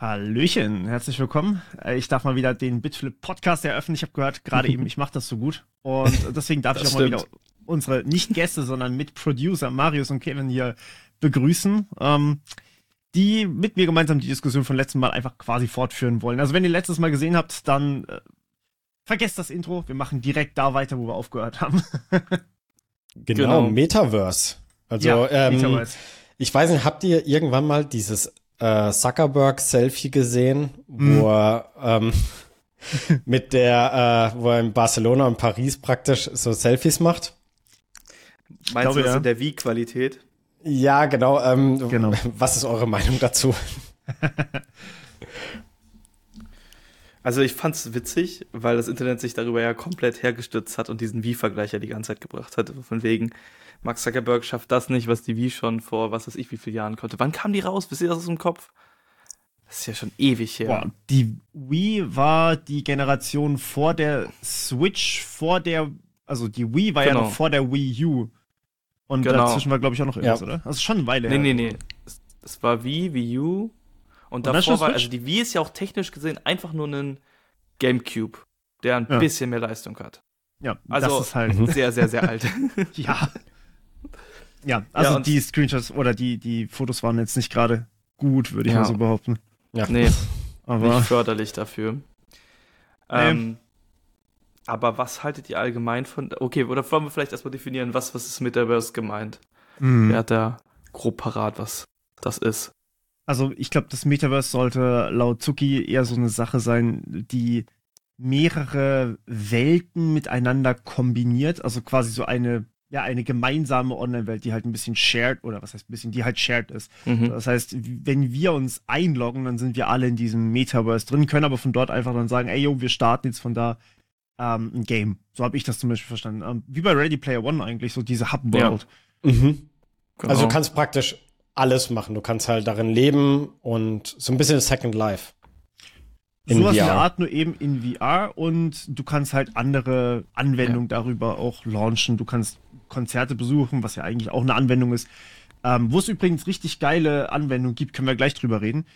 Hallöchen, herzlich willkommen. Äh, ich darf mal wieder den Bitflip Podcast eröffnen. Ich habe gehört, gerade eben, ich mache das so gut. Und deswegen darf ich auch stimmt. mal wieder unsere nicht Gäste, sondern Mitproducer Marius und Kevin hier begrüßen, ähm, die mit mir gemeinsam die Diskussion von letztem Mal einfach quasi fortführen wollen. Also wenn ihr letztes Mal gesehen habt, dann äh, vergesst das Intro. Wir machen direkt da weiter, wo wir aufgehört haben. genau, genau, Metaverse. Also, ja, ähm, Metaverse. ich weiß nicht, habt ihr irgendwann mal dieses äh, Zuckerberg-Selfie gesehen, mhm. wo er ähm, mit der, äh, wo er in Barcelona und Paris praktisch so Selfies macht. Meinst glaube, du das ja. in der Wie-Qualität? Ja, genau, ähm, genau. Was ist eure Meinung dazu? Also ich fand's witzig, weil das Internet sich darüber ja komplett hergestürzt hat und diesen Wie-Vergleich ja die ganze Zeit gebracht hat. Von wegen, Max Zuckerberg schafft das nicht, was die Wii schon vor was weiß ich wie vielen Jahren konnte. Wann kam die raus? Wisst ihr das aus dem Kopf? Das ist ja schon ewig her. Boah, die Wii war die Generation vor der Switch, vor der, also die Wii war genau. ja noch vor der Wii U. Und genau. dazwischen war, glaube ich, auch noch irgendwas, ja. oder? Also schon eine Weile nee, her. Nee, nee, nee. Es, es war Wii, Wii U. Und, und davor war, also die Wii ist ja auch technisch gesehen einfach nur ein Gamecube, der ein ja. bisschen mehr Leistung hat. Ja, also das ist halt sehr, sehr, sehr alt. ja, ja, also ja, die Screenshots oder die, die Fotos waren jetzt nicht gerade gut, würde ich ja. mal so behaupten. Ja. Nee, aber nicht förderlich dafür. Nee. Ähm, aber was haltet ihr allgemein von. Okay, oder wollen wir vielleicht erstmal definieren, was, was ist Metaverse gemeint? Mhm. Wer hat da grob parat, was das ist? Also, ich glaube, das Metaverse sollte laut Zuki eher so eine Sache sein, die mehrere Welten miteinander kombiniert. Also quasi so eine ja eine gemeinsame Online-Welt, die halt ein bisschen shared oder was heißt ein bisschen, die halt shared ist. Mhm. Das heißt, wenn wir uns einloggen, dann sind wir alle in diesem Metaverse drin, können aber von dort einfach dann sagen, ey yo, wir starten jetzt von da ähm, ein Game. So habe ich das zum Beispiel verstanden. Ähm, wie bei Ready Player One eigentlich, so diese Hub World. Ja. Mhm. Genau. Also du kannst praktisch alles machen. Du kannst halt darin leben und so ein bisschen Second Life. In Sowas VR. in der Art nur eben in VR und du kannst halt andere Anwendungen ja. darüber auch launchen. Du kannst Konzerte besuchen, was ja eigentlich auch eine Anwendung ist. Ähm, Wo es übrigens richtig geile Anwendungen gibt, können wir gleich drüber reden.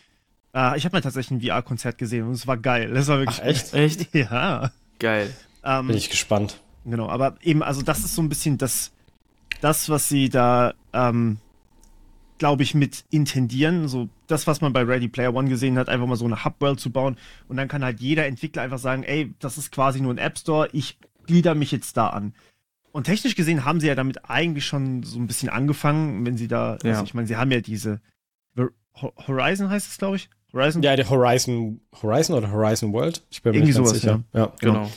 Äh, ich habe mal tatsächlich ein VR-Konzert gesehen und es war geil. Das war wirklich Ach, echt? Echt? Ja. Geil. Ähm, Bin ich gespannt. Genau, aber eben, also das ist so ein bisschen das, das was sie da, ähm, glaube ich, mit intendieren. So das, was man bei Ready Player One gesehen hat, einfach mal so eine Hub-World zu bauen. Und dann kann halt jeder Entwickler einfach sagen, ey, das ist quasi nur ein App Store, ich glieder mich jetzt da an. Und technisch gesehen haben sie ja damit eigentlich schon so ein bisschen angefangen, wenn sie da, ja. also ich meine, sie haben ja diese Horizon heißt es, glaube ich. Horizon? Ja, der Horizon, Horizon oder Horizon World? Ich bin mir Irgendwie nicht ganz sowas, sicher. Ja, ja genau. genau.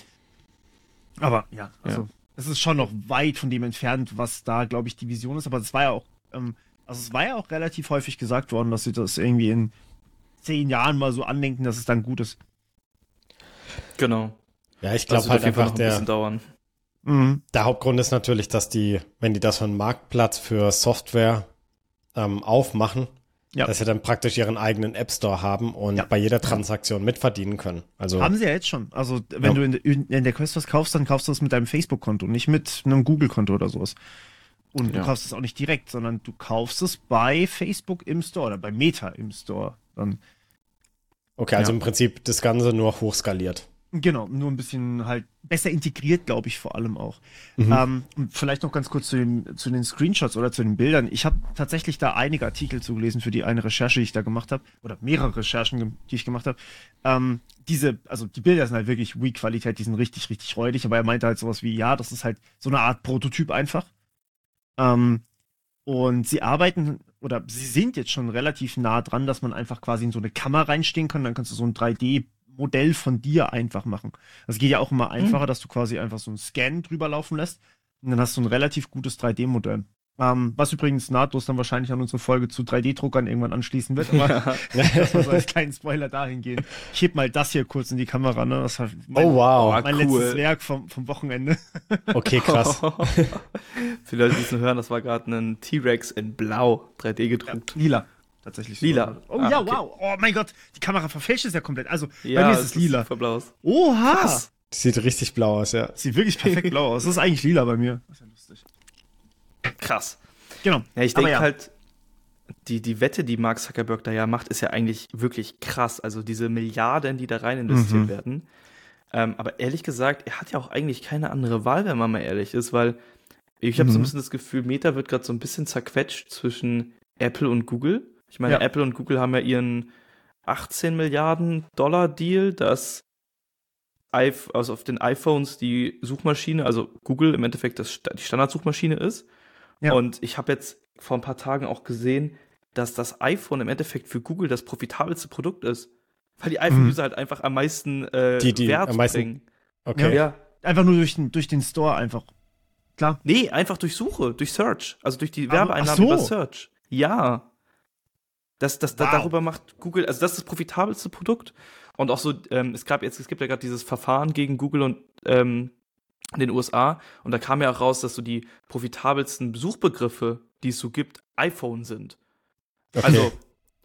Aber ja, also ja. es ist schon noch weit von dem entfernt, was da, glaube ich, die Vision ist. Aber es war ja auch, ähm, also es war ja auch relativ häufig gesagt worden, dass sie das irgendwie in zehn Jahren mal so andenken, dass es dann gut ist. Genau. Ja, ich glaube halt einfach, der, dauern. Mhm. Der Hauptgrund ist natürlich, dass die, wenn die das von Marktplatz für Software ähm, aufmachen, ja. dass sie dann praktisch ihren eigenen App Store haben und ja. bei jeder Transaktion mitverdienen können. Also haben sie ja jetzt schon. Also wenn ja. du in, in, der Quest was kaufst, dann kaufst du es mit deinem Facebook-Konto, nicht mit einem Google-Konto oder sowas. Und du kaufst es auch nicht direkt, sondern du kaufst es bei Facebook im Store oder bei Meta im Store. Dann. Okay, also im Prinzip das Ganze nur hochskaliert. Genau, nur ein bisschen halt besser integriert, glaube ich, vor allem auch. Mhm. Ähm, vielleicht noch ganz kurz zu den, zu den Screenshots oder zu den Bildern. Ich habe tatsächlich da einige Artikel zugelesen für die eine Recherche, die ich da gemacht habe, oder mehrere Recherchen, die ich gemacht habe. Ähm, diese, also die Bilder sind halt wirklich weak Qualität, die sind richtig, richtig räudig, aber er meinte halt sowas wie, ja, das ist halt so eine Art Prototyp einfach. Ähm, und sie arbeiten oder sie sind jetzt schon relativ nah dran, dass man einfach quasi in so eine Kammer reinstehen kann, dann kannst du so ein 3D Modell von dir einfach machen. Das geht ja auch immer mhm. einfacher, mhm. dass du quasi einfach so einen Scan drüber laufen lässt und dann hast du ein relativ gutes 3D-Modell. Ähm, was übrigens nahtlos dann wahrscheinlich an unsere Folge zu 3D-Druckern irgendwann anschließen wird, aber ja. das soll als kleinen Spoiler dahin gehen. Ich heb mal das hier kurz in die Kamera, ne? Das war mein, oh wow. Mein cool. letztes Werk vom, vom Wochenende. okay, krass. Für Leute, die es hören, das war gerade ein T-Rex in Blau 3D gedruckt. Ja, lila tatsächlich. Lila. Oh ah, ja, okay. wow. Oh mein Gott, die Kamera verfälscht es ja komplett. Also ja, bei mir ist es lila. Ist. Oha. Krass. Sieht richtig blau aus, ja. Sieht wirklich perfekt blau aus. Das ist eigentlich lila bei mir. Das ist ja lustig. Krass. Genau. Ja, ich denke ja. halt, die, die Wette, die Mark Zuckerberg da ja macht, ist ja eigentlich wirklich krass. Also diese Milliarden, die da rein investiert mhm. werden. Ähm, aber ehrlich gesagt, er hat ja auch eigentlich keine andere Wahl, wenn man mal ehrlich ist, weil ich habe mhm. so ein mhm. bisschen das Gefühl, Meta wird gerade so ein bisschen zerquetscht zwischen Apple und Google. Ich meine, ja. Apple und Google haben ja ihren 18 Milliarden Dollar Deal, dass also auf den iPhones die Suchmaschine, also Google im Endeffekt das, die Standardsuchmaschine ist. Ja. Und ich habe jetzt vor ein paar Tagen auch gesehen, dass das iPhone im Endeffekt für Google das profitabelste Produkt ist. Weil die iPhone-User mhm. halt einfach am meisten äh, die, die Wert am meisten, bringen. Okay. Ja. Einfach nur durch den, durch den Store einfach. Klar. Nee, einfach durch Suche, durch Search. Also durch die Werbeeinnahmen so. über Search. Ja. Das, das, wow. darüber macht Google, also das ist das profitabelste Produkt. Und auch so, ähm, es gab jetzt, es gibt ja gerade dieses Verfahren gegen Google und ähm, in den USA und da kam ja auch raus, dass so die profitabelsten Suchbegriffe, die es so gibt, iPhone sind. Okay. Also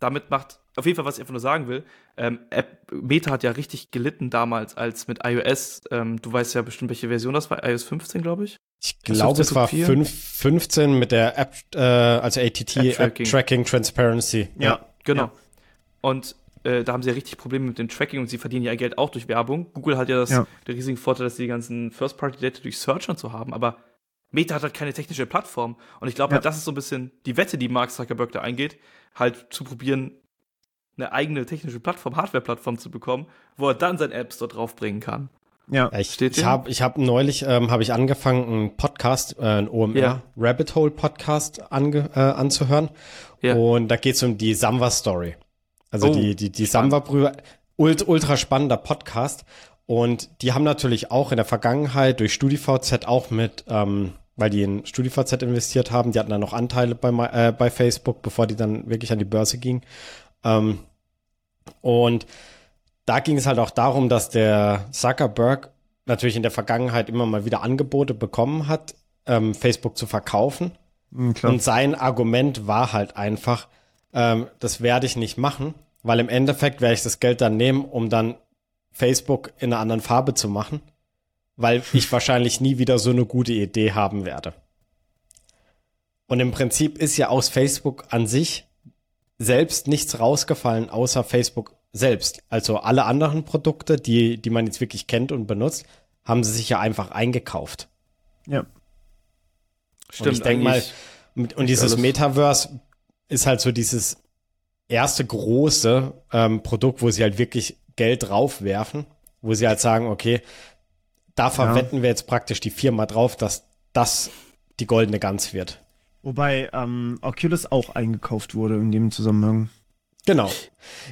damit macht, auf jeden Fall, was ich einfach nur sagen will, ähm, App, Meta hat ja richtig gelitten damals, als mit iOS, ähm, du weißt ja bestimmt, welche Version das war, iOS 15, glaube ich. Ich glaube, es war 5, 15 mit der App, äh, also ATT, App Tracking, App -Tracking Transparency. Ja, ja genau. Ja. Und äh, da haben sie ja richtig Probleme mit dem Tracking und sie verdienen ja Geld auch durch Werbung. Google hat ja, das, ja. den riesigen Vorteil, dass sie die ganzen First-Party-Data durch Search und so haben, aber Meta hat halt keine technische Plattform. Und ich glaube, ja. halt, das ist so ein bisschen die Wette, die Mark Zuckerberg da eingeht, halt zu probieren, eine eigene technische Plattform, Hardware-Plattform zu bekommen, wo er dann sein Apps dort draufbringen kann. Ja, ich, ich habe ich hab neulich ähm, habe ich angefangen, einen Podcast, äh, ein OMR ja. Rabbit Hole Podcast ange, äh, anzuhören. Ja. Und da geht es um die Samba Story. Also oh, die, die, die Samba-Brüder, ult, ultra spannender Podcast. Und die haben natürlich auch in der Vergangenheit durch StudiVZ auch mit, ähm, weil die in StudiVZ investiert haben, die hatten dann noch Anteile bei, äh, bei Facebook, bevor die dann wirklich an die Börse ging. Ähm, und da ging es halt auch darum, dass der Zuckerberg natürlich in der Vergangenheit immer mal wieder Angebote bekommen hat, ähm, Facebook zu verkaufen. Mhm, und sein Argument war halt einfach, ähm, das werde ich nicht machen, weil im Endeffekt werde ich das Geld dann nehmen, um dann Facebook in einer anderen Farbe zu machen, weil ich wahrscheinlich nie wieder so eine gute Idee haben werde. Und im Prinzip ist ja aus Facebook an sich selbst nichts rausgefallen, außer Facebook selbst. Also alle anderen Produkte, die, die man jetzt wirklich kennt und benutzt, haben sie sich ja einfach eingekauft. Ja. Stimmt. Und ich denke mal, und dieses Metaverse ist halt so dieses erste große ähm, Produkt, wo sie halt wirklich Geld draufwerfen, wo sie halt sagen, okay, da verwetten ja. wir jetzt praktisch die Firma drauf, dass das die goldene Gans wird. Wobei ähm, Oculus auch eingekauft wurde in dem Zusammenhang. Genau.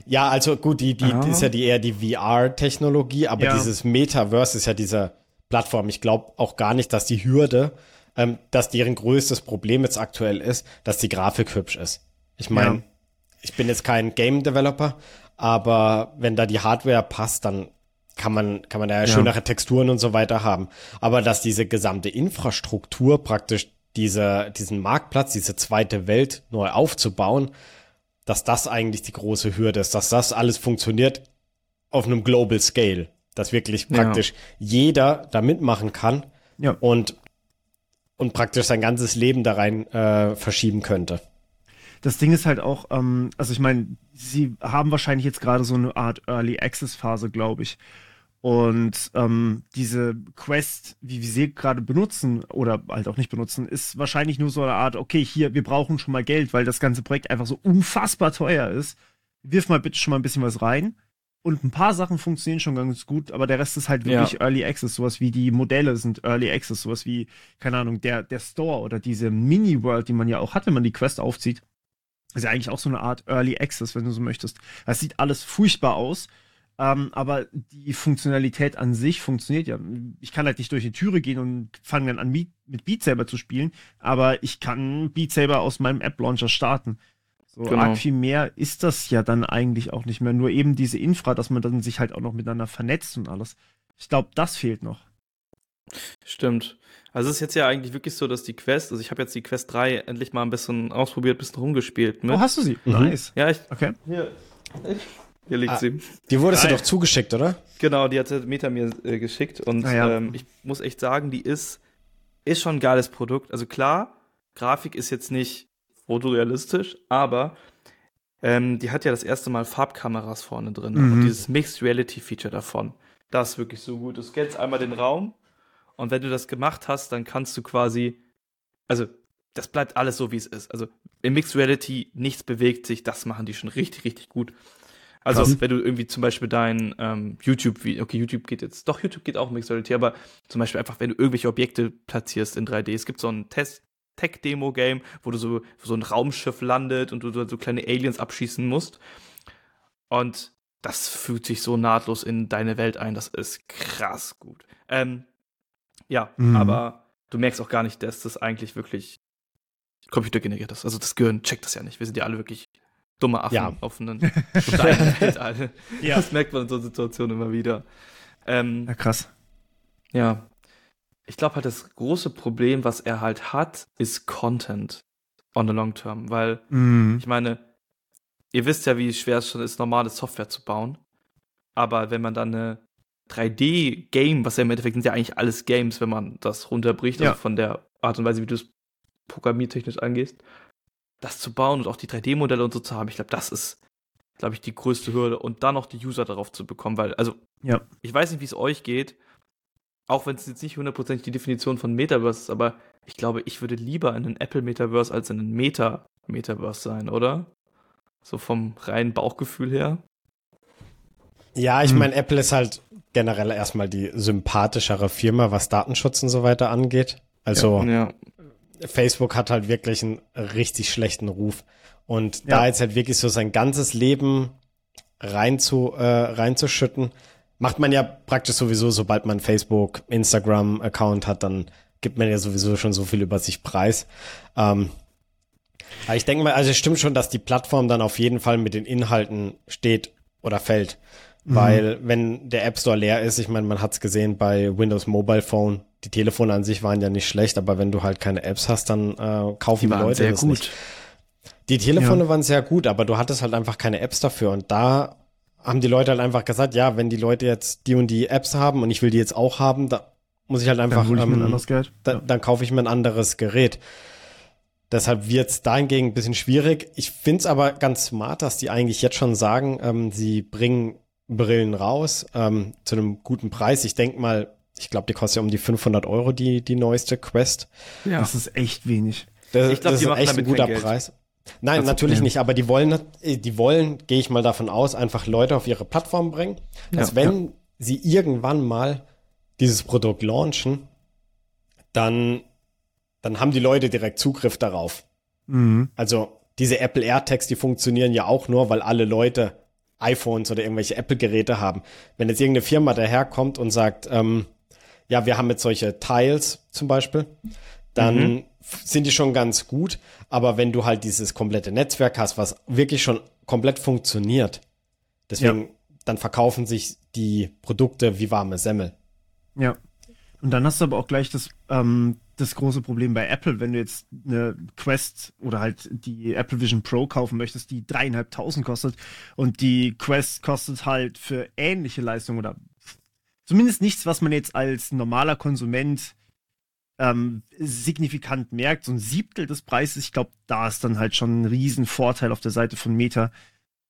Ja, also gut, die, die, die ist ja die eher die VR-Technologie, aber ja. dieses Metaverse ist ja diese Plattform. Ich glaube auch gar nicht, dass die Hürde, ähm, dass deren größtes Problem jetzt aktuell ist, dass die Grafik hübsch ist. Ich meine, ja. ich bin jetzt kein Game-Developer, aber wenn da die Hardware passt, dann kann man, kann man da ja, ja schönere Texturen und so weiter haben. Aber dass diese gesamte Infrastruktur praktisch diese, diesen Marktplatz, diese zweite Welt neu aufzubauen, dass das eigentlich die große Hürde ist, dass das alles funktioniert auf einem Global Scale, dass wirklich praktisch ja. jeder da mitmachen kann ja. und, und praktisch sein ganzes Leben da rein äh, verschieben könnte. Das Ding ist halt auch, ähm, also ich meine, sie haben wahrscheinlich jetzt gerade so eine Art Early Access Phase, glaube ich. Und ähm, diese Quest, wie wir sie gerade benutzen oder halt auch nicht benutzen, ist wahrscheinlich nur so eine Art, okay, hier, wir brauchen schon mal Geld, weil das ganze Projekt einfach so unfassbar teuer ist. Wirf mal bitte schon mal ein bisschen was rein. Und ein paar Sachen funktionieren schon ganz gut, aber der Rest ist halt wirklich ja. Early Access. Sowas wie die Modelle sind Early Access, sowas wie, keine Ahnung, der, der Store oder diese Mini-World, die man ja auch hat, wenn man die Quest aufzieht. Ist ja eigentlich auch so eine Art Early Access, wenn du so möchtest. Das sieht alles furchtbar aus ähm, aber die Funktionalität an sich funktioniert ja. Ich kann halt nicht durch die Türe gehen und fange dann an, mit Beat Saber zu spielen, aber ich kann Beat Saber aus meinem App-Launcher starten. So genau. arg viel mehr ist das ja dann eigentlich auch nicht mehr. Nur eben diese Infra, dass man dann sich halt auch noch miteinander vernetzt und alles. Ich glaube, das fehlt noch. Stimmt. Also es ist jetzt ja eigentlich wirklich so, dass die Quest, also ich habe jetzt die Quest 3 endlich mal ein bisschen ausprobiert, ein bisschen rumgespielt mit. Oh, hast du sie? Mhm. Nice. Ja, ich. Okay. Hier. Hier liegt ah, sie. Die wurde sie doch zugeschickt, oder? Genau, die hat Meta mir äh, geschickt und ah, ja. ähm, ich muss echt sagen, die ist, ist schon ein geiles Produkt. Also klar, Grafik ist jetzt nicht fotorealistisch, aber ähm, die hat ja das erste Mal Farbkameras vorne drin mhm. und dieses Mixed Reality Feature davon. Das ist wirklich so gut. Du scannst einmal den Raum und wenn du das gemacht hast, dann kannst du quasi, also das bleibt alles so, wie es ist. Also in Mixed Reality nichts bewegt sich, das machen die schon richtig, richtig gut. Also Krass. wenn du irgendwie zum Beispiel dein ähm, YouTube, okay, YouTube geht jetzt, doch, YouTube geht auch Mixed Reality, aber zum Beispiel einfach, wenn du irgendwelche Objekte platzierst in 3D. Es gibt so ein Test, Tech-Demo-Game, wo du so, so ein Raumschiff landet und du so kleine Aliens abschießen musst. Und das fügt sich so nahtlos in deine Welt ein. Das ist krass gut. Ähm, ja, mhm. aber du merkst auch gar nicht, dass das eigentlich wirklich computergeneriert ist. Also das Gehirn checkt das ja nicht. Wir sind ja alle wirklich dumme Affen ja. auf einem kleinen Weltall. Ja. Das merkt man in so Situationen immer wieder. Ähm, ja, krass. Ja. Ich glaube halt, das große Problem, was er halt hat, ist Content on the long term. Weil, mhm. ich meine, ihr wisst ja, wie schwer es schon ist, normale Software zu bauen. Aber wenn man dann eine 3D-Game, was ja im Endeffekt sind ja eigentlich alles Games, wenn man das runterbricht, also von der Art und Weise, wie du es programmiertechnisch angehst, das zu bauen und auch die 3D-Modelle und so zu haben, ich glaube, das ist, glaube ich, die größte Hürde und dann noch die User darauf zu bekommen, weil, also, ja. ich weiß nicht, wie es euch geht, auch wenn es jetzt nicht hundertprozentig die Definition von Metaverse ist, aber ich glaube, ich würde lieber in einen Apple Metaverse als in einen Meta Metaverse sein, oder? So vom reinen Bauchgefühl her. Ja, ich hm. meine, Apple ist halt generell erstmal die sympathischere Firma, was Datenschutz und so weiter angeht. Also ja, ja. Facebook hat halt wirklich einen richtig schlechten Ruf. Und ja. da jetzt halt wirklich so sein ganzes Leben rein zu, äh, reinzuschütten, macht man ja praktisch sowieso, sobald man Facebook, Instagram-Account hat, dann gibt man ja sowieso schon so viel über sich preis. Ähm, aber ich denke mal, also es stimmt schon, dass die Plattform dann auf jeden Fall mit den Inhalten steht oder fällt. Mhm. Weil wenn der App Store leer ist, ich meine, man hat es gesehen bei Windows Mobile Phone, die Telefone an sich waren ja nicht schlecht, aber wenn du halt keine Apps hast, dann äh, kaufen die, die Leute sehr das gut. nicht. Die Telefone ja. waren sehr gut, aber du hattest halt einfach keine Apps dafür und da haben die Leute halt einfach gesagt, ja, wenn die Leute jetzt die und die Apps haben und ich will die jetzt auch haben, da muss ich halt einfach, dann, ähm, ein da, ja. dann kaufe ich mir ein anderes Gerät. Deshalb wird es dahingegen ein bisschen schwierig. Ich finde es aber ganz smart, dass die eigentlich jetzt schon sagen, ähm, sie bringen Brillen raus ähm, zu einem guten Preis. Ich denke mal, ich glaube, die kostet ja um die 500 Euro, die, die neueste Quest. Ja. Das ist echt wenig. Das, ich glaub, das ist echt ein guter Preis. Nein, das natürlich nicht, aber die wollen, die wollen, gehe ich mal davon aus, einfach Leute auf ihre Plattform bringen, dass ja, wenn ja. sie irgendwann mal dieses Produkt launchen, dann, dann haben die Leute direkt Zugriff darauf. Mhm. Also diese Apple AirTags, die funktionieren ja auch nur, weil alle Leute iPhones oder irgendwelche Apple-Geräte haben. Wenn jetzt irgendeine Firma daherkommt und sagt, ähm, ja, wir haben jetzt solche Tiles zum Beispiel, dann mhm. sind die schon ganz gut. Aber wenn du halt dieses komplette Netzwerk hast, was wirklich schon komplett funktioniert, deswegen, ja. dann verkaufen sich die Produkte wie warme Semmel. Ja. Und dann hast du aber auch gleich das, ähm, das große Problem bei Apple, wenn du jetzt eine Quest oder halt die Apple Vision Pro kaufen möchtest, die dreieinhalbtausend kostet und die Quest kostet halt für ähnliche Leistungen oder zumindest nichts, was man jetzt als normaler Konsument ähm, signifikant merkt, so ein Siebtel des Preises. Ich glaube, da ist dann halt schon ein Riesenvorteil auf der Seite von Meta.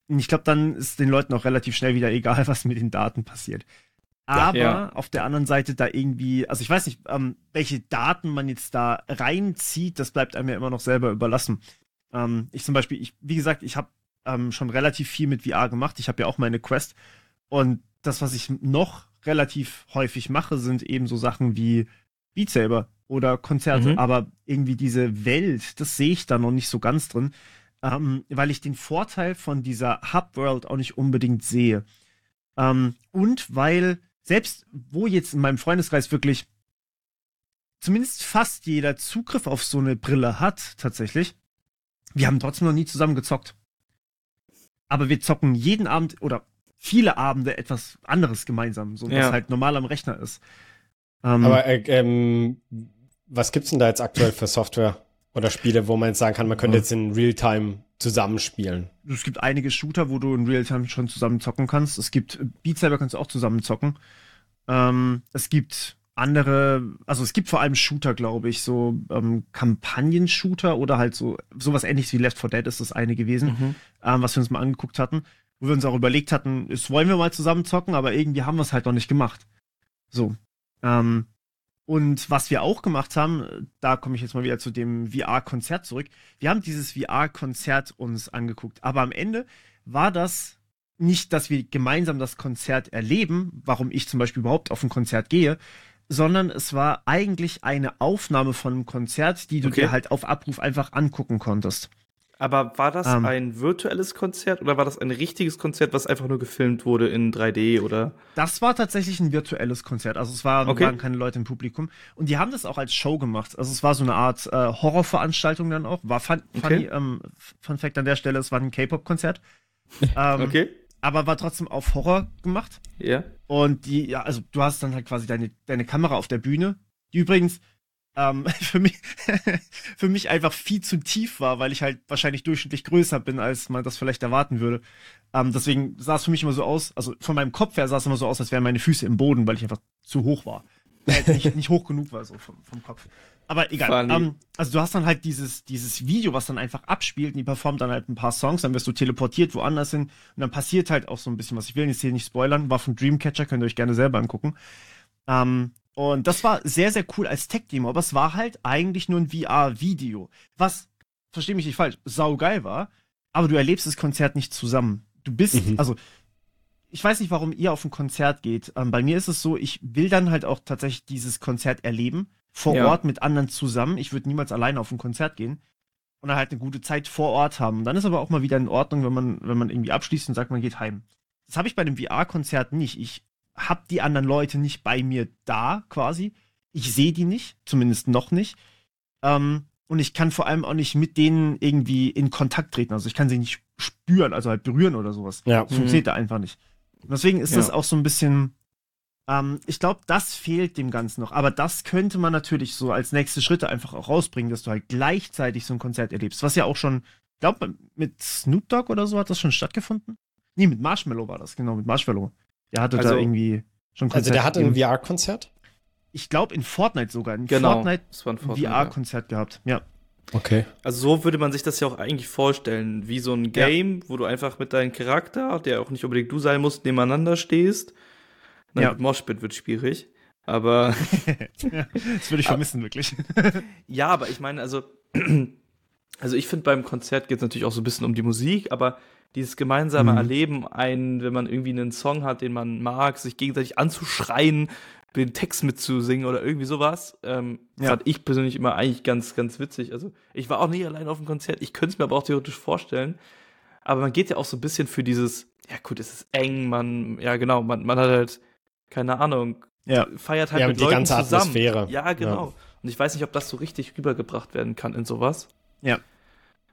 Und ich glaube, dann ist den Leuten auch relativ schnell wieder egal, was mit den Daten passiert. Aber ja. auf der anderen Seite da irgendwie, also ich weiß nicht, ähm, welche Daten man jetzt da reinzieht, das bleibt einem ja immer noch selber überlassen. Ähm, ich zum Beispiel, ich, wie gesagt, ich habe ähm, schon relativ viel mit VR gemacht. Ich habe ja auch meine Quest. Und das, was ich noch relativ häufig mache, sind eben so Sachen wie Beat Saber oder Konzerte. Mhm. Aber irgendwie diese Welt, das sehe ich da noch nicht so ganz drin, ähm, weil ich den Vorteil von dieser Hub-World auch nicht unbedingt sehe. Ähm, und weil selbst wo jetzt in meinem Freundeskreis wirklich zumindest fast jeder Zugriff auf so eine Brille hat, tatsächlich, wir haben trotzdem noch nie zusammen gezockt. Aber wir zocken jeden Abend oder viele Abende etwas anderes gemeinsam, so ja. was halt normal am Rechner ist. Ähm, Aber äh, ähm, was gibt's denn da jetzt aktuell für Software oder Spiele, wo man jetzt sagen kann, man könnte jetzt in Realtime zusammenspielen? Es gibt einige Shooter, wo du in Realtime schon zusammen zocken kannst. Es gibt Beat Saber kannst du auch zusammen zocken. Ähm, es gibt andere, also es gibt vor allem Shooter, glaube ich, so ähm, Kampagnen-Shooter oder halt so sowas ähnliches wie Left 4 Dead ist das eine gewesen, mhm. ähm, was wir uns mal angeguckt hatten, wo wir uns auch überlegt hatten, das wollen wir mal zusammen zocken, aber irgendwie haben wir es halt noch nicht gemacht. So. Ähm, und was wir auch gemacht haben, da komme ich jetzt mal wieder zu dem VR-Konzert zurück. Wir haben dieses VR-Konzert uns angeguckt, aber am Ende war das nicht, dass wir gemeinsam das Konzert erleben, warum ich zum Beispiel überhaupt auf ein Konzert gehe, sondern es war eigentlich eine Aufnahme von einem Konzert, die du okay. dir halt auf Abruf einfach angucken konntest. Aber war das ähm, ein virtuelles Konzert oder war das ein richtiges Konzert, was einfach nur gefilmt wurde in 3D oder? Das war tatsächlich ein virtuelles Konzert. Also es war, okay. waren keine Leute im Publikum. Und die haben das auch als Show gemacht. Also es war so eine Art äh, Horrorveranstaltung dann auch. War fun, funny, okay. ähm, Fun Fact an der Stelle, es war ein K-Pop-Konzert. ähm, okay aber war trotzdem auf Horror gemacht. Ja. Und die, ja, also du hast dann halt quasi deine, deine Kamera auf der Bühne, die übrigens ähm, für, mich, für mich einfach viel zu tief war, weil ich halt wahrscheinlich durchschnittlich größer bin, als man das vielleicht erwarten würde. Ähm, deswegen sah es für mich immer so aus, also von meinem Kopf her sah es immer so aus, als wären meine Füße im Boden, weil ich einfach zu hoch war. Halt nicht, nicht hoch genug war, so vom, vom Kopf. Aber egal. Ähm, also du hast dann halt dieses, dieses Video, was dann einfach abspielt und die performt dann halt ein paar Songs, dann wirst du teleportiert woanders hin und dann passiert halt auch so ein bisschen was. Ich will jetzt hier nicht spoilern, war von Dreamcatcher, könnt ihr euch gerne selber angucken. Ähm, und das war sehr, sehr cool als Tech-Demo, aber es war halt eigentlich nur ein VR-Video. Was, versteh mich nicht falsch, saugeil war, aber du erlebst das Konzert nicht zusammen. Du bist, mhm. also ich weiß nicht, warum ihr auf ein Konzert geht. Ähm, bei mir ist es so, ich will dann halt auch tatsächlich dieses Konzert erleben vor ja. Ort mit anderen zusammen. Ich würde niemals alleine auf ein Konzert gehen und dann halt eine gute Zeit vor Ort haben. Und dann ist aber auch mal wieder in Ordnung, wenn man, wenn man irgendwie abschließt und sagt, man geht heim. Das habe ich bei dem VR-Konzert nicht. Ich habe die anderen Leute nicht bei mir da quasi. Ich sehe die nicht, zumindest noch nicht. Ähm, und ich kann vor allem auch nicht mit denen irgendwie in Kontakt treten. Also ich kann sie nicht spüren, also halt berühren oder sowas. Ja. Das funktioniert mhm. da einfach nicht. Und deswegen ist ja. das auch so ein bisschen, ähm, ich glaube, das fehlt dem Ganzen noch. Aber das könnte man natürlich so als nächste Schritte einfach auch rausbringen, dass du halt gleichzeitig so ein Konzert erlebst. Was ja auch schon, ich glaube, mit Snoop Dogg oder so hat das schon stattgefunden. Nee, mit Marshmallow war das, genau, mit Marshmallow. Der hatte also, da irgendwie schon Konzert. Also der hatte ein VR-Konzert? Ich glaube in Fortnite sogar. In genau, Fortnite, ein VR-Konzert ja. gehabt, ja. Okay. Also so würde man sich das ja auch eigentlich vorstellen, wie so ein Game, ja. wo du einfach mit deinem Charakter, der auch nicht unbedingt du sein musst, nebeneinander stehst na, ja. Moshpit wird schwierig. Aber. das würde ich vermissen, wirklich. ja, aber ich meine, also. Also ich finde, beim Konzert geht es natürlich auch so ein bisschen um die Musik, aber dieses gemeinsame mhm. Erleben, ein, wenn man irgendwie einen Song hat, den man mag, sich gegenseitig anzuschreien, den Text mitzusingen oder irgendwie sowas, ähm, ja. fand ich persönlich immer eigentlich ganz, ganz witzig. Also ich war auch nie allein auf dem Konzert, ich könnte es mir aber auch theoretisch vorstellen. Aber man geht ja auch so ein bisschen für dieses, ja gut, es ist eng, man, ja genau, man, man hat halt keine Ahnung, ja. feiert halt ja, mit die Leuten ganze zusammen. Atmosphäre. Ja, genau. Ja. Und ich weiß nicht, ob das so richtig rübergebracht werden kann in sowas. Ja.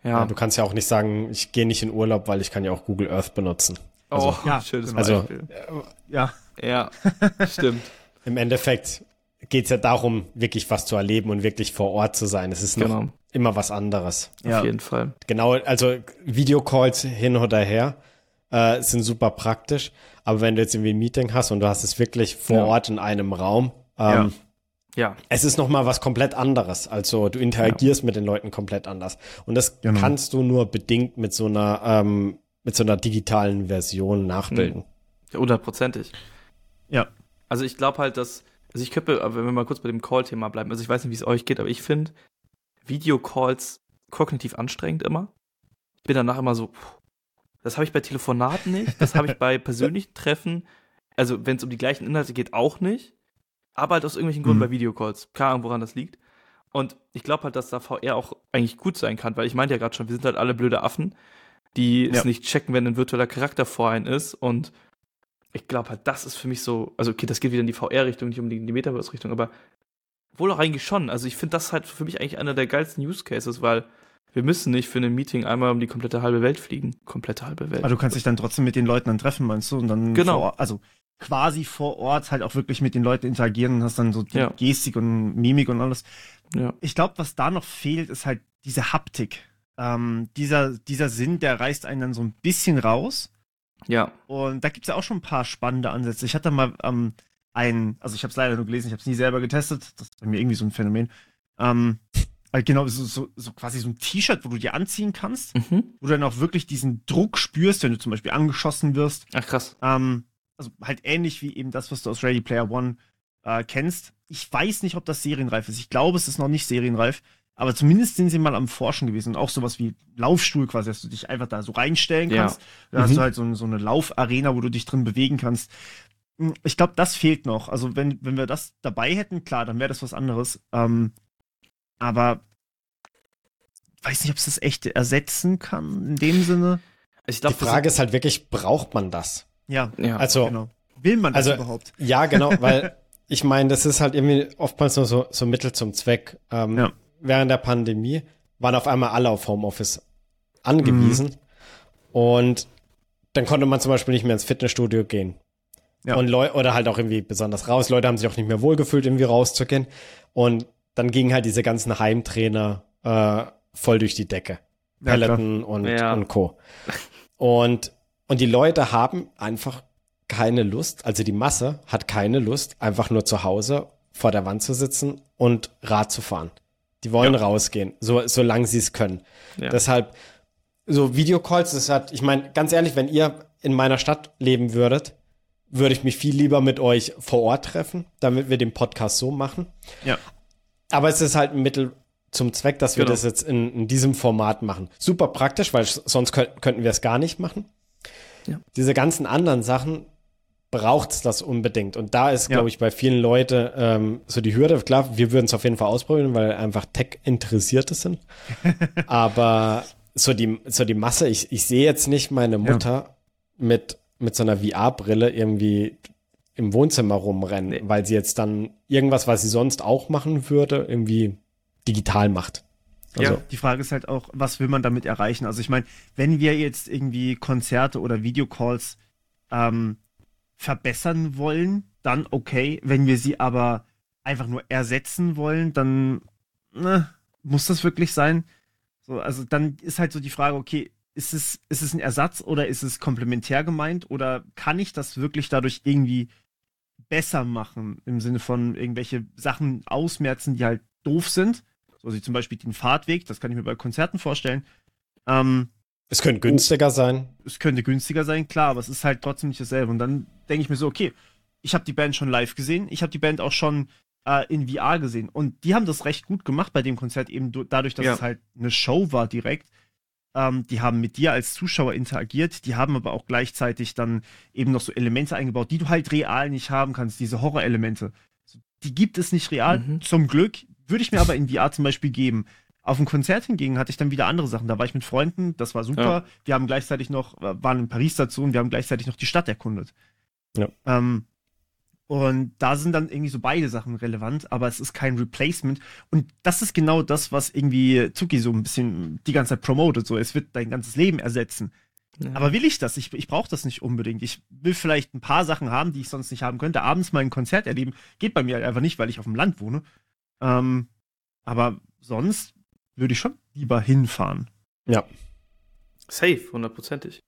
Ja. ja du kannst ja auch nicht sagen, ich gehe nicht in Urlaub, weil ich kann ja auch Google Earth benutzen. Also, oh, ja, schönes also, Beispiel. Ja. Ja, stimmt. Im Endeffekt geht es ja darum, wirklich was zu erleben und wirklich vor Ort zu sein. Es ist genau. noch immer was anderes. Ja. Auf jeden Fall. Genau, also Videocalls hin oder her äh, sind super praktisch. Aber wenn du jetzt irgendwie ein Meeting hast und du hast es wirklich vor ja. Ort in einem Raum, ähm, ja. Es ist noch mal was komplett anderes. Also du interagierst ja. mit den Leuten komplett anders. Und das genau. kannst du nur bedingt mit so einer ähm, mit so einer digitalen Version nachbilden. Ja, hundertprozentig. Ja. Also ich glaube halt, dass also ich könnte, wenn wir mal kurz bei dem Call-Thema bleiben, also ich weiß nicht, wie es euch geht, aber ich finde Videocalls kognitiv anstrengend immer. Ich bin danach immer so, puh, das habe ich bei Telefonaten nicht. Das habe ich bei persönlichen Treffen, also wenn es um die gleichen Inhalte geht, auch nicht. Aber halt aus irgendwelchen Gründen mhm. bei Videocalls. Keine Ahnung, woran das liegt. Und ich glaube halt, dass da VR auch eigentlich gut sein kann, weil ich meinte ja gerade schon, wir sind halt alle blöde Affen, die ja. es nicht checken, wenn ein virtueller Charakter vor einem ist. Und ich glaube halt, das ist für mich so, also okay, das geht wieder in die VR-Richtung, nicht um die, die Metaverse-Richtung, aber wohl auch eigentlich schon. Also ich finde das halt für mich eigentlich einer der geilsten Use Cases, weil wir müssen nicht für ein Meeting einmal um die komplette halbe Welt fliegen. Komplette halbe Welt. Aber du kannst dich dann trotzdem mit den Leuten dann treffen, meinst du? Und dann genau. Vor, also quasi vor Ort halt auch wirklich mit den Leuten interagieren und hast dann so die ja. Gestik und Mimik und alles. Ja. Ich glaube, was da noch fehlt, ist halt diese Haptik. Ähm, dieser, dieser Sinn, der reißt einen dann so ein bisschen raus. Ja. Und da gibt es ja auch schon ein paar spannende Ansätze. Ich hatte mal am ein, also ich habe es leider nur gelesen, ich habe es nie selber getestet, das ist bei mir irgendwie so ein Phänomen. Ähm, halt genau, so, so, so quasi so ein T-Shirt, wo du dir anziehen kannst, mhm. wo du dann auch wirklich diesen Druck spürst, wenn du zum Beispiel angeschossen wirst. Ach krass. Ähm, also halt ähnlich wie eben das, was du aus Ready Player One äh, kennst. Ich weiß nicht, ob das serienreif ist. Ich glaube, es ist noch nicht serienreif. Aber zumindest sind sie mal am Forschen gewesen und auch sowas wie Laufstuhl quasi, dass du dich einfach da so reinstellen kannst. Ja. Da mhm. hast du halt so, so eine Laufarena, wo du dich drin bewegen kannst. Hm, ich glaube, das fehlt noch. Also wenn, wenn wir das dabei hätten, klar, dann wäre das was anderes. Ähm, aber weiß nicht, ob es das echt ersetzen kann in dem Sinne. Ich glaub, Die Frage ist halt wirklich, braucht man das? Ja, ja also genau. Will man das also, überhaupt? Ja, genau, weil ich meine, das ist halt irgendwie oftmals nur so, so Mittel zum Zweck. Ähm, ja während der Pandemie waren auf einmal alle auf Homeoffice angewiesen. Mhm. Und dann konnte man zum Beispiel nicht mehr ins Fitnessstudio gehen. Ja. Und Leu oder halt auch irgendwie besonders raus. Leute haben sich auch nicht mehr wohlgefühlt, irgendwie rauszugehen. Und dann gingen halt diese ganzen Heimtrainer äh, voll durch die Decke. Ja, Peloton und, ja. und Co. Und, und die Leute haben einfach keine Lust, also die Masse hat keine Lust, einfach nur zu Hause vor der Wand zu sitzen und Rad zu fahren. Die wollen ja. rausgehen, so, solange sie es können. Ja. Deshalb, so Videocalls, das hat, ich meine, ganz ehrlich, wenn ihr in meiner Stadt leben würdet, würde ich mich viel lieber mit euch vor Ort treffen, damit wir den Podcast so machen. Ja. Aber es ist halt ein Mittel zum Zweck, dass wir genau. das jetzt in, in, diesem Format machen. Super praktisch, weil sonst könnt, könnten wir es gar nicht machen. Ja. Diese ganzen anderen Sachen, braucht es das unbedingt. Und da ist, ja. glaube ich, bei vielen Leuten ähm, so die Hürde. Klar, wir würden es auf jeden Fall ausprobieren, weil einfach Tech-Interessierte sind. Aber so die, so die Masse, ich, ich sehe jetzt nicht meine Mutter ja. mit, mit so einer VR-Brille irgendwie im Wohnzimmer rumrennen, nee. weil sie jetzt dann irgendwas, was sie sonst auch machen würde, irgendwie digital macht. Also. Ja, die Frage ist halt auch, was will man damit erreichen? Also ich meine, wenn wir jetzt irgendwie Konzerte oder Videocalls ähm, verbessern wollen, dann okay. Wenn wir sie aber einfach nur ersetzen wollen, dann ne, muss das wirklich sein. So, also dann ist halt so die Frage, okay, ist es, ist es ein Ersatz oder ist es komplementär gemeint oder kann ich das wirklich dadurch irgendwie besser machen im Sinne von irgendwelche Sachen ausmerzen, die halt doof sind? So wie zum Beispiel den Fahrtweg, das kann ich mir bei Konzerten vorstellen. Ähm, es könnte günstiger sein. Es könnte günstiger sein, klar, aber es ist halt trotzdem nicht dasselbe. Und dann denke ich mir so, okay, ich habe die Band schon live gesehen, ich habe die Band auch schon äh, in VR gesehen. Und die haben das recht gut gemacht bei dem Konzert, eben dadurch, dass ja. es halt eine Show war direkt. Ähm, die haben mit dir als Zuschauer interagiert, die haben aber auch gleichzeitig dann eben noch so Elemente eingebaut, die du halt real nicht haben kannst, diese Horrorelemente. Die gibt es nicht real, mhm. zum Glück. Würde ich mir aber in VR zum Beispiel geben. Auf dem Konzert hingegen hatte ich dann wieder andere Sachen. Da war ich mit Freunden, das war super. Ja. Wir haben gleichzeitig noch, äh, waren in Paris dazu und wir haben gleichzeitig noch die Stadt erkundet. Ja. Ähm, und da sind dann irgendwie so beide Sachen relevant, aber es ist kein Replacement. Und das ist genau das, was irgendwie Zuki so ein bisschen die ganze Zeit promotet. So, es wird dein ganzes Leben ersetzen. Ja. Aber will ich das? Ich, ich brauche das nicht unbedingt. Ich will vielleicht ein paar Sachen haben, die ich sonst nicht haben könnte. Abends mal ein Konzert erleben, geht bei mir halt einfach nicht, weil ich auf dem Land wohne. Ähm, aber sonst würde ich schon lieber hinfahren. Ja. Safe, hundertprozentig.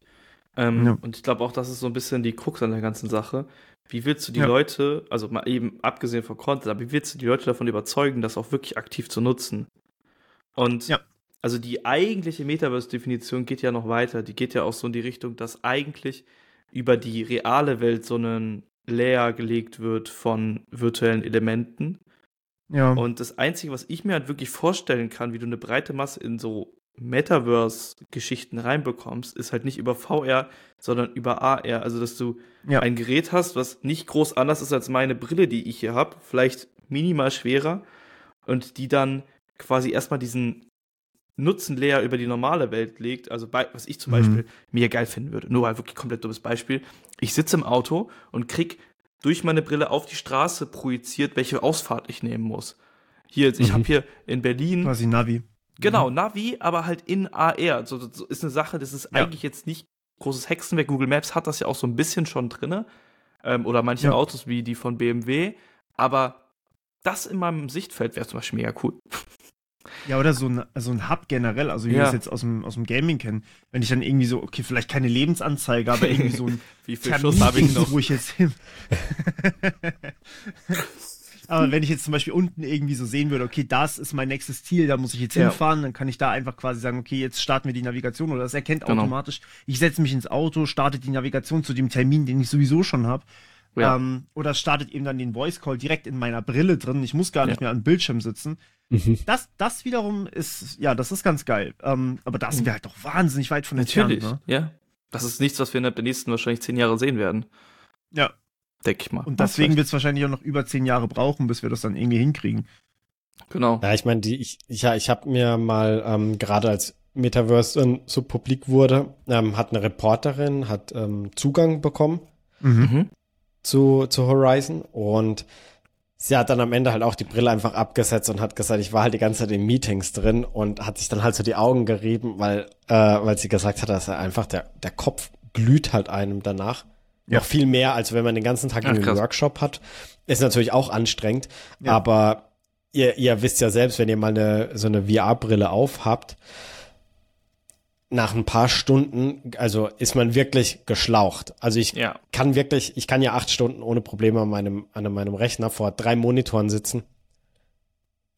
Ähm, ja. Und ich glaube auch, das ist so ein bisschen die Krux an der ganzen Sache. Wie willst du die ja. Leute, also mal eben abgesehen von Content, aber wie willst du die Leute davon überzeugen, das auch wirklich aktiv zu nutzen? Und ja. also die eigentliche Metaverse-Definition geht ja noch weiter. Die geht ja auch so in die Richtung, dass eigentlich über die reale Welt so ein Layer gelegt wird von virtuellen Elementen, ja. Und das Einzige, was ich mir halt wirklich vorstellen kann, wie du eine breite Masse in so Metaverse-Geschichten reinbekommst, ist halt nicht über VR, sondern über AR. Also, dass du ja. ein Gerät hast, was nicht groß anders ist als meine Brille, die ich hier habe, vielleicht minimal schwerer und die dann quasi erstmal diesen Nutzenlayer über die normale Welt legt. Also, bei, was ich zum mhm. Beispiel mir geil finden würde, nur ein wirklich komplett dummes Beispiel. Ich sitze im Auto und krieg durch meine Brille auf die Straße projiziert, welche Ausfahrt ich nehmen muss. Hier, ich mhm. habe hier in Berlin. Quasi Navi. Genau, mhm. Navi, aber halt in AR. So, so ist eine Sache, das ist ja. eigentlich jetzt nicht großes Hexenwerk. Google Maps hat das ja auch so ein bisschen schon drin. Ähm, oder manche ja. Autos wie die von BMW. Aber das in meinem Sichtfeld wäre zum Beispiel mega cool. Ja, oder so ein, so ein Hub generell, also wie ja. wir es jetzt aus dem, aus dem Gaming kennen. Wenn ich dann irgendwie so, okay, vielleicht keine Lebensanzeige, aber irgendwie so ein Wie viel Schuss habe ich noch? Wo ich jetzt hin. aber wenn ich jetzt zum Beispiel unten irgendwie so sehen würde, okay, das ist mein nächstes Ziel, da muss ich jetzt ja. hinfahren, dann kann ich da einfach quasi sagen, okay, jetzt starten wir die Navigation oder das erkennt genau. automatisch. Ich setze mich ins Auto, starte die Navigation zu dem Termin, den ich sowieso schon habe. Ja. Ähm, oder startet eben dann den Voice Call direkt in meiner Brille drin. Ich muss gar nicht ja. mehr am Bildschirm sitzen. Mhm. Das, das wiederum ist, ja, das ist ganz geil. Ähm, aber das wäre halt doch wahnsinnig weit von Natürlich, entfernt. Ne? ja. Das ist nichts, was wir in den nächsten wahrscheinlich zehn Jahren sehen werden. Ja. Denke ich mal. Und deswegen wird es wahrscheinlich auch noch über zehn Jahre brauchen, bis wir das dann irgendwie hinkriegen. Genau. Ja, ich meine, die, ich, ich, ja, ich habe mir mal ähm, gerade als Metaverse dann so publik wurde, ähm, hat eine Reporterin hat ähm, Zugang bekommen mhm. Zu, zu Horizon und sie hat dann am Ende halt auch die Brille einfach abgesetzt und hat gesagt, ich war halt die ganze Zeit in Meetings drin und hat sich dann halt so die Augen gerieben, weil, äh, weil sie gesagt hat, dass er einfach der, der Kopf glüht halt einem danach. Ja. Noch viel mehr, als wenn man den ganzen Tag Ach, einen Workshop hat. Ist natürlich auch anstrengend, ja. aber ihr, ihr wisst ja selbst, wenn ihr mal eine, so eine VR-Brille aufhabt, nach ein paar Stunden, also ist man wirklich geschlaucht. Also ich ja. kann wirklich, ich kann ja acht Stunden ohne Probleme an meinem, an meinem Rechner vor drei Monitoren sitzen.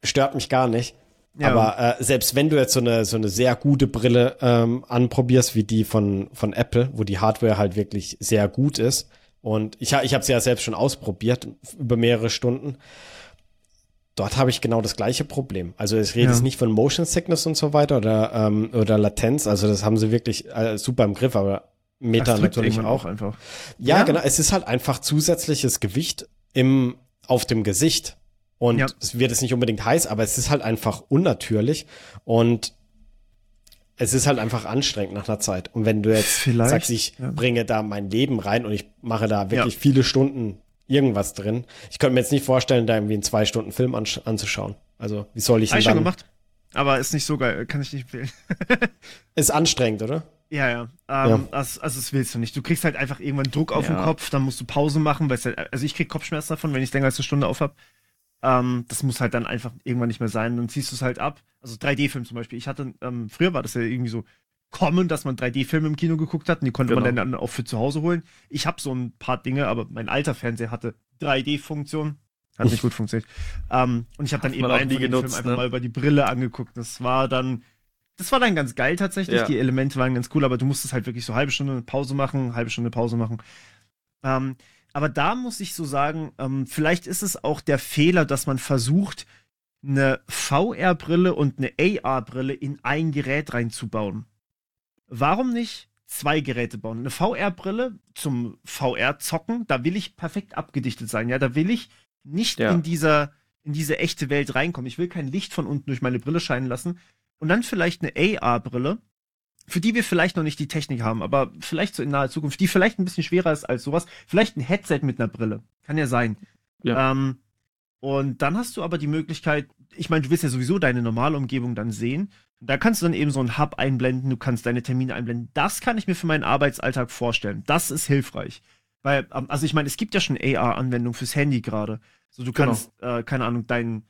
Stört mich gar nicht. Ja. Aber äh, selbst wenn du jetzt so eine, so eine sehr gute Brille ähm, anprobierst, wie die von, von Apple, wo die Hardware halt wirklich sehr gut ist, und ich, ich habe sie ja selbst schon ausprobiert über mehrere Stunden, dort habe ich genau das gleiche Problem. Also ich rede ja. jetzt nicht von Motion Sickness und so weiter oder, ähm, oder Latenz, also das haben sie wirklich äh, super im Griff, aber Meta natürlich auch. einfach. Ja, ja, genau, es ist halt einfach zusätzliches Gewicht im, auf dem Gesicht. Und ja. es wird es nicht unbedingt heiß, aber es ist halt einfach unnatürlich und es ist halt einfach anstrengend nach einer Zeit. Und wenn du jetzt Vielleicht, sagst, ich bringe da mein Leben rein und ich mache da wirklich viele Stunden irgendwas drin. Ich könnte mir jetzt nicht vorstellen, da irgendwie einen zwei Stunden Film an, anzuschauen. Also, wie soll ich denn dann? schon gemacht. Aber ist nicht so geil, kann ich nicht empfehlen. ist anstrengend, oder? Ja, ja. Ähm, ja. Also, also, das willst du nicht. Du kriegst halt einfach irgendwann Druck auf ja. den Kopf, dann musst du Pause machen, weil halt, also ich krieg Kopfschmerzen davon, wenn ich länger als eine Stunde auf hab. Ähm, das muss halt dann einfach irgendwann nicht mehr sein. Dann ziehst du es halt ab. Also 3D-Film zum Beispiel. Ich hatte, ähm, früher war das ja irgendwie so kommen, dass man 3D-Filme im Kino geguckt hat und die konnte genau. man dann auch für zu Hause holen. Ich habe so ein paar Dinge, aber mein alter Fernseher hatte 3D-Funktion. Hat nicht gut funktioniert. Ähm, und ich habe dann eben einen genutzt, Film einfach ne? mal über die Brille angeguckt. Das war dann, das war dann ganz geil tatsächlich. Ja. Die Elemente waren ganz cool, aber du musstest halt wirklich so halbe Stunde Pause machen, halbe Stunde Pause machen. Ähm, aber da muss ich so sagen, ähm, vielleicht ist es auch der Fehler, dass man versucht, eine VR-Brille und eine AR-Brille in ein Gerät reinzubauen warum nicht zwei Geräte bauen? Eine VR-Brille zum VR-Zocken, da will ich perfekt abgedichtet sein, ja, da will ich nicht ja. in dieser in diese echte Welt reinkommen. Ich will kein Licht von unten durch meine Brille scheinen lassen. Und dann vielleicht eine AR-Brille, für die wir vielleicht noch nicht die Technik haben, aber vielleicht so in naher Zukunft, die vielleicht ein bisschen schwerer ist als sowas. Vielleicht ein Headset mit einer Brille. Kann ja sein. Ja. Ähm, und dann hast du aber die Möglichkeit, ich meine, du willst ja sowieso deine normale Umgebung dann sehen. Da kannst du dann eben so einen Hub einblenden, du kannst deine Termine einblenden. Das kann ich mir für meinen Arbeitsalltag vorstellen. Das ist hilfreich. Weil, ähm, also ich meine, es gibt ja schon AR-Anwendungen fürs Handy gerade. So, du genau. kannst, genau. äh, keine Ahnung, deine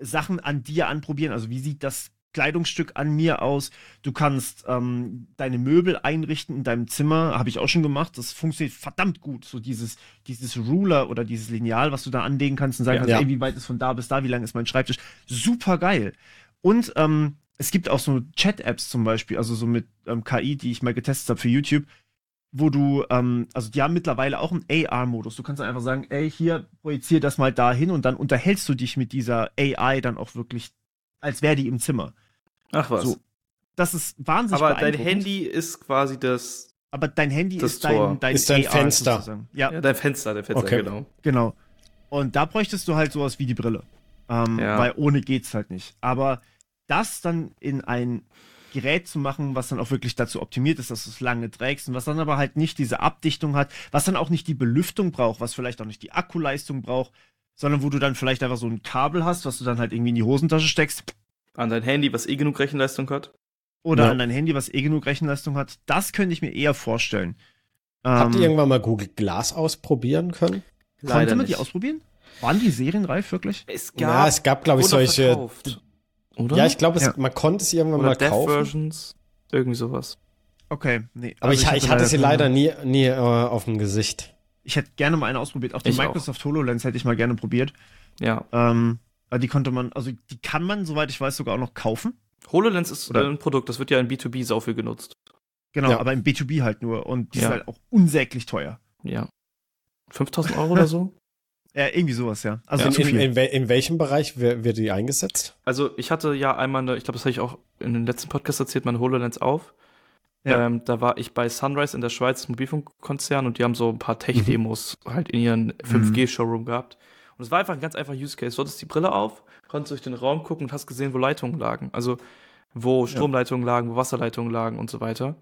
Sachen an dir anprobieren. Also, wie sieht das Kleidungsstück an mir aus? Du kannst ähm, deine Möbel einrichten in deinem Zimmer. Habe ich auch schon gemacht. Das funktioniert verdammt gut. So dieses, dieses Ruler oder dieses Lineal, was du da anlegen kannst und sagen ja, kannst, ja. ey, wie weit ist von da bis da, wie lang ist mein Schreibtisch. Super geil. Und ähm, es gibt auch so Chat-Apps zum Beispiel, also so mit ähm, KI, die ich mal getestet habe für YouTube, wo du, ähm, also die haben mittlerweile auch einen AR-Modus. Du kannst einfach sagen, ey, hier projizier das mal dahin und dann unterhältst du dich mit dieser AI dann auch wirklich, als wäre die im Zimmer. Ach was. So, das ist wahnsinnig Aber dein Handy ist quasi das. Aber dein Handy ist dein, dein, ist dein AR Fenster. Sozusagen. Ja. ja, dein Fenster, dein Fenster, okay. genau. Genau. Und da bräuchtest du halt sowas wie die Brille. Ähm, ja. Weil ohne geht's halt nicht. Aber das dann in ein Gerät zu machen, was dann auch wirklich dazu optimiert ist, dass du es lange trägst und was dann aber halt nicht diese Abdichtung hat, was dann auch nicht die Belüftung braucht, was vielleicht auch nicht die Akkuleistung braucht, sondern wo du dann vielleicht einfach so ein Kabel hast, was du dann halt irgendwie in die Hosentasche steckst. An dein Handy, was eh genug Rechenleistung hat. Oder ja. an dein Handy, was eh genug Rechenleistung hat. Das könnte ich mir eher vorstellen. Habt ähm, ihr irgendwann mal Google Glass ausprobieren können? Leider Konnte man nicht. die ausprobieren? Waren die serienreif wirklich? Es gab, ja, es gab, glaube ich, solche. Verkauft. Oder? Ja, ich glaube, ja. man konnte es irgendwann oder mal Death kaufen. Versions, irgendwie sowas. Okay, nee. Aber also ich, ich, hatte sie leider nie, nie äh, auf dem Gesicht. Ich hätte gerne mal eine ausprobiert. Auch die ich Microsoft auch. HoloLens hätte ich mal gerne probiert. Ja. Ähm, die konnte man, also die kann man, soweit ich weiß, sogar auch noch kaufen. HoloLens ist Oder? ein Produkt, das wird ja in B2B sau viel genutzt. Genau, ja. aber im B2B halt nur. Und die ja. ist halt auch unsäglich teuer. Ja. 5000 Euro oder so? Ja, irgendwie sowas, ja. Also ja. In, in, in, welchem Bereich wird die eingesetzt? Also ich hatte ja einmal, eine, ich glaube, das habe ich auch in den letzten Podcast erzählt, meine HoloLens auf. Ja. Ähm, da war ich bei Sunrise in der Schweiz, Mobilfunkkonzern, und die haben so ein paar Tech-Demos mhm. halt in ihren 5G-Showroom gehabt. Und es war einfach ein ganz einfacher Use Case. Du hattest die Brille auf, konntest durch den Raum gucken und hast gesehen, wo Leitungen lagen. Also wo Stromleitungen ja. lagen, wo Wasserleitungen lagen und so weiter.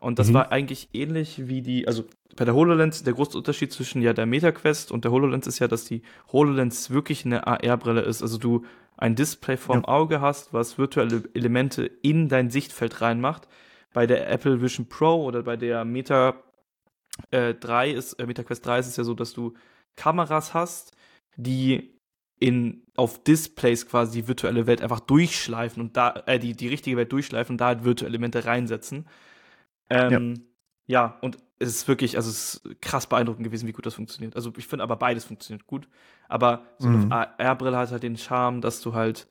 Und das mhm. war eigentlich ähnlich wie die, also bei der HoloLens, der große Unterschied zwischen ja der MetaQuest und der HoloLens ist ja, dass die HoloLens wirklich eine AR-Brille ist. Also du ein Display vorm ja. Auge hast, was virtuelle Elemente in dein Sichtfeld reinmacht. Bei der Apple Vision Pro oder bei der Meta äh, 3 ist, äh, MetaQuest 3 ist es ja so, dass du Kameras hast, die in auf Displays quasi die virtuelle Welt einfach durchschleifen und da äh, die die richtige Welt durchschleifen und da halt virtuelle Elemente reinsetzen. Ähm, ja. ja, und es ist wirklich, also es ist krass beeindruckend gewesen, wie gut das funktioniert. Also ich finde aber beides funktioniert gut. Aber so mhm. eine AR-Brille hat halt den Charme, dass du halt,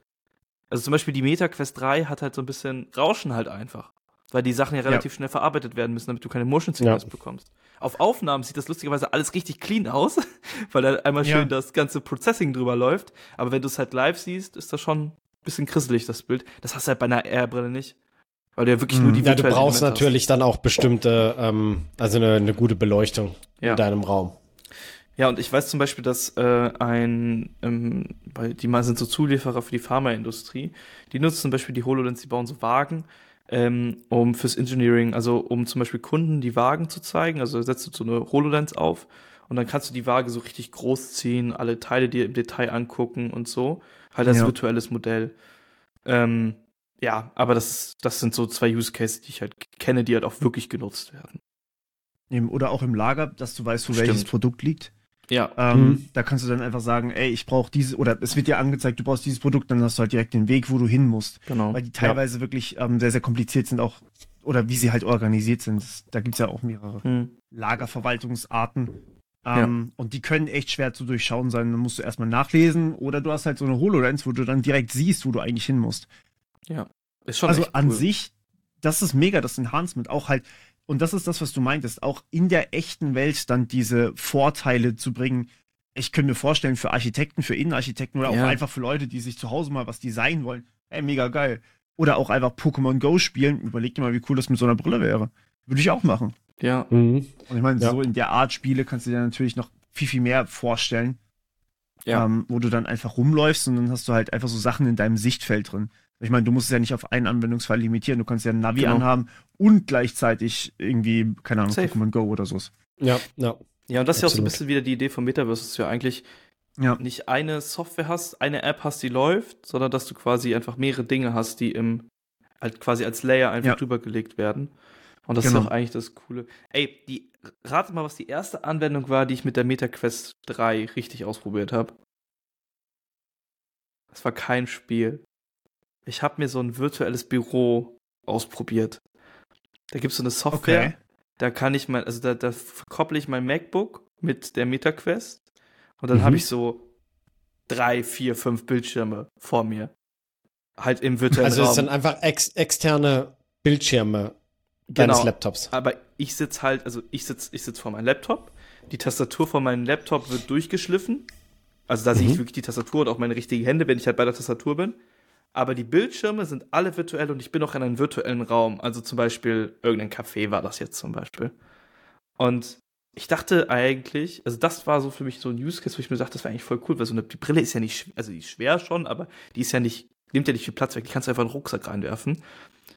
also zum Beispiel die Meta Quest 3 hat halt so ein bisschen Rauschen halt einfach. Weil die Sachen ja relativ ja. schnell verarbeitet werden müssen, damit du keine Motion Signals ja. bekommst. Auf Aufnahmen sieht das lustigerweise alles richtig clean aus, weil da einmal schön ja. das ganze Processing drüber läuft. Aber wenn du es halt live siehst, ist das schon ein bisschen krisselig, das Bild. Das hast du halt bei einer AR-Brille nicht. Weil du ja wirklich nur die Ja, du brauchst natürlich hast. dann auch bestimmte, ähm, also eine, eine gute Beleuchtung ja. in deinem Raum. Ja, und ich weiß zum Beispiel, dass äh, ein, ähm, weil die mal sind so Zulieferer für die Pharmaindustrie, die nutzen zum Beispiel die HoloLens, die bauen so Wagen, ähm, um fürs Engineering, also um zum Beispiel Kunden die Wagen zu zeigen. Also setzt du so eine HoloLens auf und dann kannst du die Waage so richtig groß ziehen, alle Teile dir im Detail angucken und so. Halt als ja. virtuelles Modell. Ähm, ja, aber das, das sind so zwei Use Cases, die ich halt kenne, die halt auch wirklich genutzt werden. Oder auch im Lager, dass du weißt, wo Stimmt. welches Produkt liegt. Ja. Ähm, mhm. Da kannst du dann einfach sagen, ey, ich brauche dieses, oder es wird dir angezeigt, du brauchst dieses Produkt, dann hast du halt direkt den Weg, wo du hin musst. Genau. Weil die teilweise ja. wirklich ähm, sehr, sehr kompliziert sind, auch, oder wie sie halt organisiert sind. Das, da gibt's ja auch mehrere mhm. Lagerverwaltungsarten. Ähm, ja. Und die können echt schwer zu durchschauen sein. Dann musst du erstmal nachlesen oder du hast halt so eine HoloLens, wo du dann direkt siehst, wo du eigentlich hin musst. Ja. Ist schon also an sich, das ist mega, das Enhancement. Auch halt, und das ist das, was du meintest, auch in der echten Welt dann diese Vorteile zu bringen. Ich könnte mir vorstellen, für Architekten, für Innenarchitekten oder ja. auch einfach für Leute, die sich zu Hause mal was designen wollen. Ey, mega geil. Oder auch einfach Pokémon Go spielen. Überleg dir mal, wie cool das mit so einer Brille wäre. Würde ich auch machen. Ja. Mhm. Und ich meine, ja. so in der Art Spiele kannst du dir natürlich noch viel, viel mehr vorstellen. Ja. Ähm, wo du dann einfach rumläufst und dann hast du halt einfach so Sachen in deinem Sichtfeld drin. Ich meine, du musst es ja nicht auf einen Anwendungsfall limitieren. Du kannst ja ein Navi genau. anhaben und gleichzeitig irgendwie, keine Ahnung, Safe. Pokémon Go oder so. Ja, ja. Ja, und das ist ja auch so ein bisschen wieder die Idee vom Metaverse, dass du ja eigentlich ja. nicht eine Software hast, eine App hast, die läuft, sondern dass du quasi einfach mehrere Dinge hast, die im, halt quasi als Layer einfach ja. drüber gelegt werden. Und das genau. ist auch eigentlich das Coole. Ey, die, rate mal, was die erste Anwendung war, die ich mit der MetaQuest 3 richtig ausprobiert habe. Das war kein Spiel ich habe mir so ein virtuelles Büro ausprobiert. Da gibt es so eine Software, okay. da kann ich mein, also da, da verkopple ich mein MacBook mit der MetaQuest und dann mhm. habe ich so drei, vier, fünf Bildschirme vor mir. Halt im virtuellen also Raum. Also es sind einfach ex externe Bildschirme deines genau. Laptops. Aber ich sitze halt, also ich sitze ich sitz vor meinem Laptop, die Tastatur von meinem Laptop wird durchgeschliffen. Also da mhm. sehe ich wirklich die Tastatur und auch meine richtigen Hände, wenn ich halt bei der Tastatur bin aber die Bildschirme sind alle virtuell und ich bin auch in einem virtuellen Raum. Also zum Beispiel irgendein Café war das jetzt zum Beispiel. Und ich dachte eigentlich, also das war so für mich so ein Use Case, wo ich mir dachte, das wäre eigentlich voll cool, weil so eine die Brille ist ja nicht, also die ist schwer schon, aber die ist ja nicht, nimmt ja nicht viel Platz weg, die kannst du einfach in den Rucksack reinwerfen.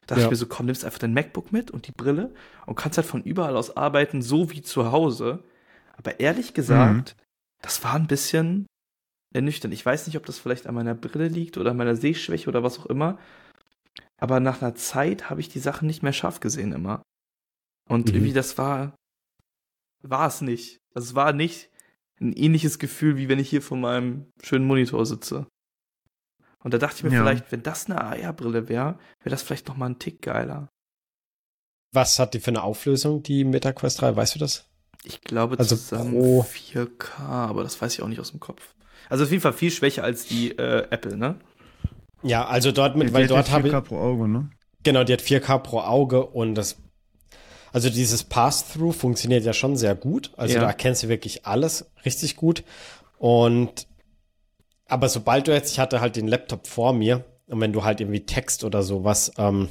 Da dachte ja. ich mir so, komm, nimmst einfach dein MacBook mit und die Brille und kannst halt von überall aus arbeiten, so wie zu Hause. Aber ehrlich gesagt, mhm. das war ein bisschen ernüchternd. Ich weiß nicht, ob das vielleicht an meiner Brille liegt oder an meiner Sehschwäche oder was auch immer. Aber nach einer Zeit habe ich die Sachen nicht mehr scharf gesehen immer. Und mhm. irgendwie das war, war es nicht. Also es war nicht ein ähnliches Gefühl, wie wenn ich hier vor meinem schönen Monitor sitze. Und da dachte ich mir ja. vielleicht, wenn das eine AR-Brille wäre, wäre das vielleicht noch mal ein Tick geiler. Was hat die für eine Auflösung, die MetaQuest 3? Weißt du das? Ich glaube also zusammen pro 4K, aber das weiß ich auch nicht aus dem Kopf. Also auf jeden Fall viel schwächer als die äh, Apple, ne? Ja, also dort mit, die weil dort habe ich. 4K pro Auge, ne? Genau, die hat 4K pro Auge und das. Also dieses Pass-Through funktioniert ja schon sehr gut. Also ja. da erkennst du wirklich alles richtig gut. Und aber sobald du jetzt, ich hatte halt den Laptop vor mir und wenn du halt irgendwie Text oder sowas ähm,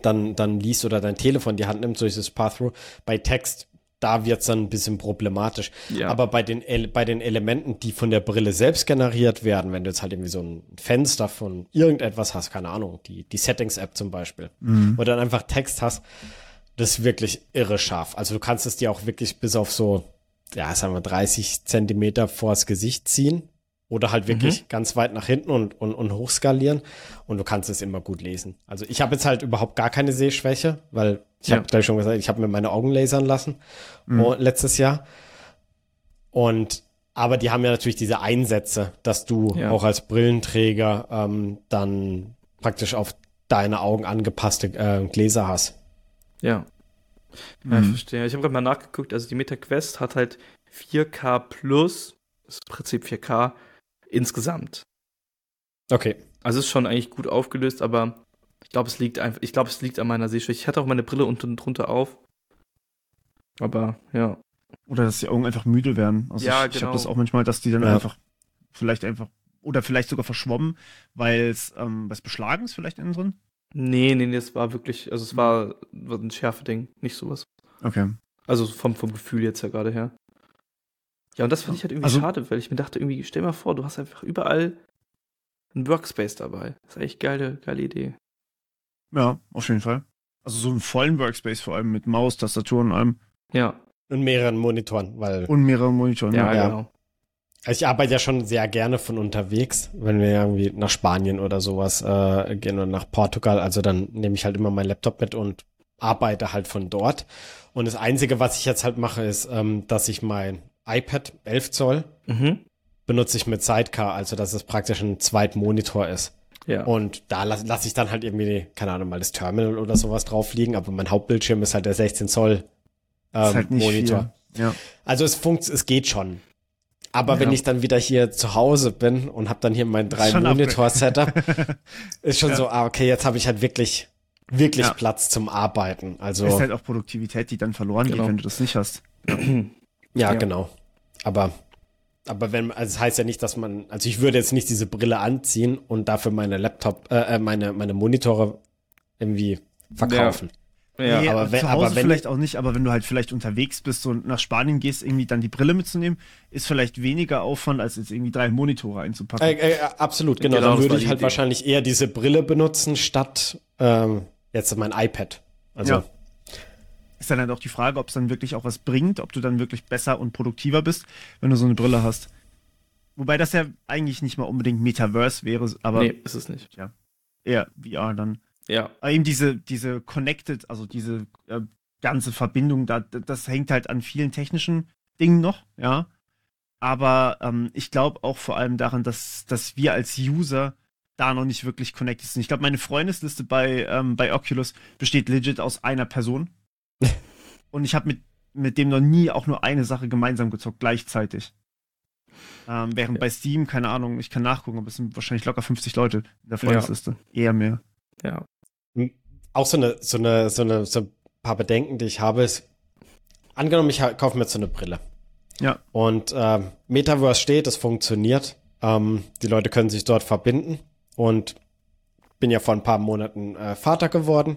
dann, dann liest oder dein Telefon in die Hand nimmst, so ist das Pass-Through, bei Text da wird es dann ein bisschen problematisch. Ja. Aber bei den, bei den Elementen, die von der Brille selbst generiert werden, wenn du jetzt halt irgendwie so ein Fenster von irgendetwas hast, keine Ahnung, die, die Settings-App zum Beispiel, mhm. wo dann einfach Text hast, das ist wirklich irre scharf. Also du kannst es dir auch wirklich bis auf so, ja, sagen wir 30 Zentimeter vors Gesicht ziehen oder halt wirklich mhm. ganz weit nach hinten und, und, und hochskalieren und du kannst es immer gut lesen. Also ich habe jetzt halt überhaupt gar keine Sehschwäche, weil ich ja. habe gleich schon gesagt, ich habe mir meine Augen lasern lassen mhm. letztes Jahr. Und aber die haben ja natürlich diese Einsätze, dass du ja. auch als Brillenträger ähm, dann praktisch auf deine Augen angepasste äh, Gläser hast. Ja. Ja, mhm. ich verstehe. Ich habe gerade mal nachgeguckt, also die MetaQuest hat halt 4K plus, das ist im Prinzip 4K, insgesamt. Okay. Also ist schon eigentlich gut aufgelöst, aber ich glaube, es liegt einfach, ich glaube, es liegt an meiner Sehschwäche. Ich hatte auch meine Brille unten drunter auf. Aber ja. Oder dass die Augen einfach müde werden. Also ja, ich, genau. ich habe das auch manchmal, dass die dann ja. einfach vielleicht einfach oder vielleicht sogar verschwommen, weil es ähm, was beschlagen ist vielleicht innen drin. Nee, nee, nee, es war wirklich, also es war, war ein Schärfe-Ding, nicht sowas. Okay. Also vom, vom Gefühl jetzt ja gerade her. Ja, und das fand ich halt irgendwie also, schade, weil ich mir dachte, irgendwie, stell mal vor, du hast einfach überall einen Workspace dabei. Das ist echt geile, geile Idee. Ja, auf jeden Fall. Also so einen vollen Workspace vor allem mit Maus, Tastatur und allem. Ja. Und mehreren Monitoren, weil. Und mehreren Monitoren, ja. ja. Genau. Also ich arbeite ja schon sehr gerne von unterwegs, wenn wir irgendwie nach Spanien oder sowas äh, gehen oder nach Portugal. Also dann nehme ich halt immer meinen Laptop mit und arbeite halt von dort. Und das Einzige, was ich jetzt halt mache, ist, ähm, dass ich mein iPad 11 Zoll mhm. benutze ich mit Sidecar, also dass es praktisch ein Zweitmonitor ist. Ja. Und da lasse lass ich dann halt irgendwie, keine Ahnung, mal das Terminal oder sowas drauf liegen, aber mein Hauptbildschirm ist halt der 16 Zoll ähm, halt Monitor. Ja. Also es funkt, es geht schon. Aber ja. wenn ich dann wieder hier zu Hause bin und habe dann hier mein drei Monitor Setup, ist schon ja. so, ah okay, jetzt habe ich halt wirklich wirklich ja. Platz zum Arbeiten. Also ist halt auch Produktivität, die dann verloren genau. geht, wenn du das nicht hast. Ja, ja, genau. Aber, aber wenn, also es das heißt ja nicht, dass man, also ich würde jetzt nicht diese Brille anziehen und dafür meine Laptop, äh, äh meine, meine Monitore irgendwie verkaufen. Ja. Ja, nee, aber wenn, zu Hause aber wenn, vielleicht auch nicht, aber wenn du halt vielleicht unterwegs bist und nach Spanien gehst, irgendwie dann die Brille mitzunehmen, ist vielleicht weniger Aufwand, als jetzt irgendwie drei Monitore einzupacken. Äh, äh, absolut, genau. genau dann würde ich halt Idee. wahrscheinlich eher diese Brille benutzen, statt ähm, jetzt mein iPad. Also ja ist dann halt auch die Frage, ob es dann wirklich auch was bringt, ob du dann wirklich besser und produktiver bist, wenn du so eine Brille hast. Wobei das ja eigentlich nicht mal unbedingt Metaverse wäre, aber. Nee, ist es nicht. Ja. Eher VR dann. Ja. Aber eben diese, diese Connected, also diese äh, ganze Verbindung, da, das hängt halt an vielen technischen Dingen noch, ja. Aber ähm, ich glaube auch vor allem daran, dass, dass wir als User da noch nicht wirklich connected sind. Ich glaube, meine Freundesliste bei, ähm, bei Oculus besteht legit aus einer Person. Und ich habe mit, mit dem noch nie auch nur eine Sache gemeinsam gezockt, gleichzeitig. Ähm, während ja. bei Steam, keine Ahnung, ich kann nachgucken, aber es sind wahrscheinlich locker 50 Leute in der Freundesliste. Ja. Eher mehr. Ja. Hm, auch so eine, so eine, so eine, so ein paar Bedenken, die ich habe, ist, angenommen, ich kaufe mir jetzt so eine Brille. Ja. Und äh, Metaverse steht, es funktioniert. Ähm, die Leute können sich dort verbinden. Und bin ja vor ein paar Monaten äh, Vater geworden.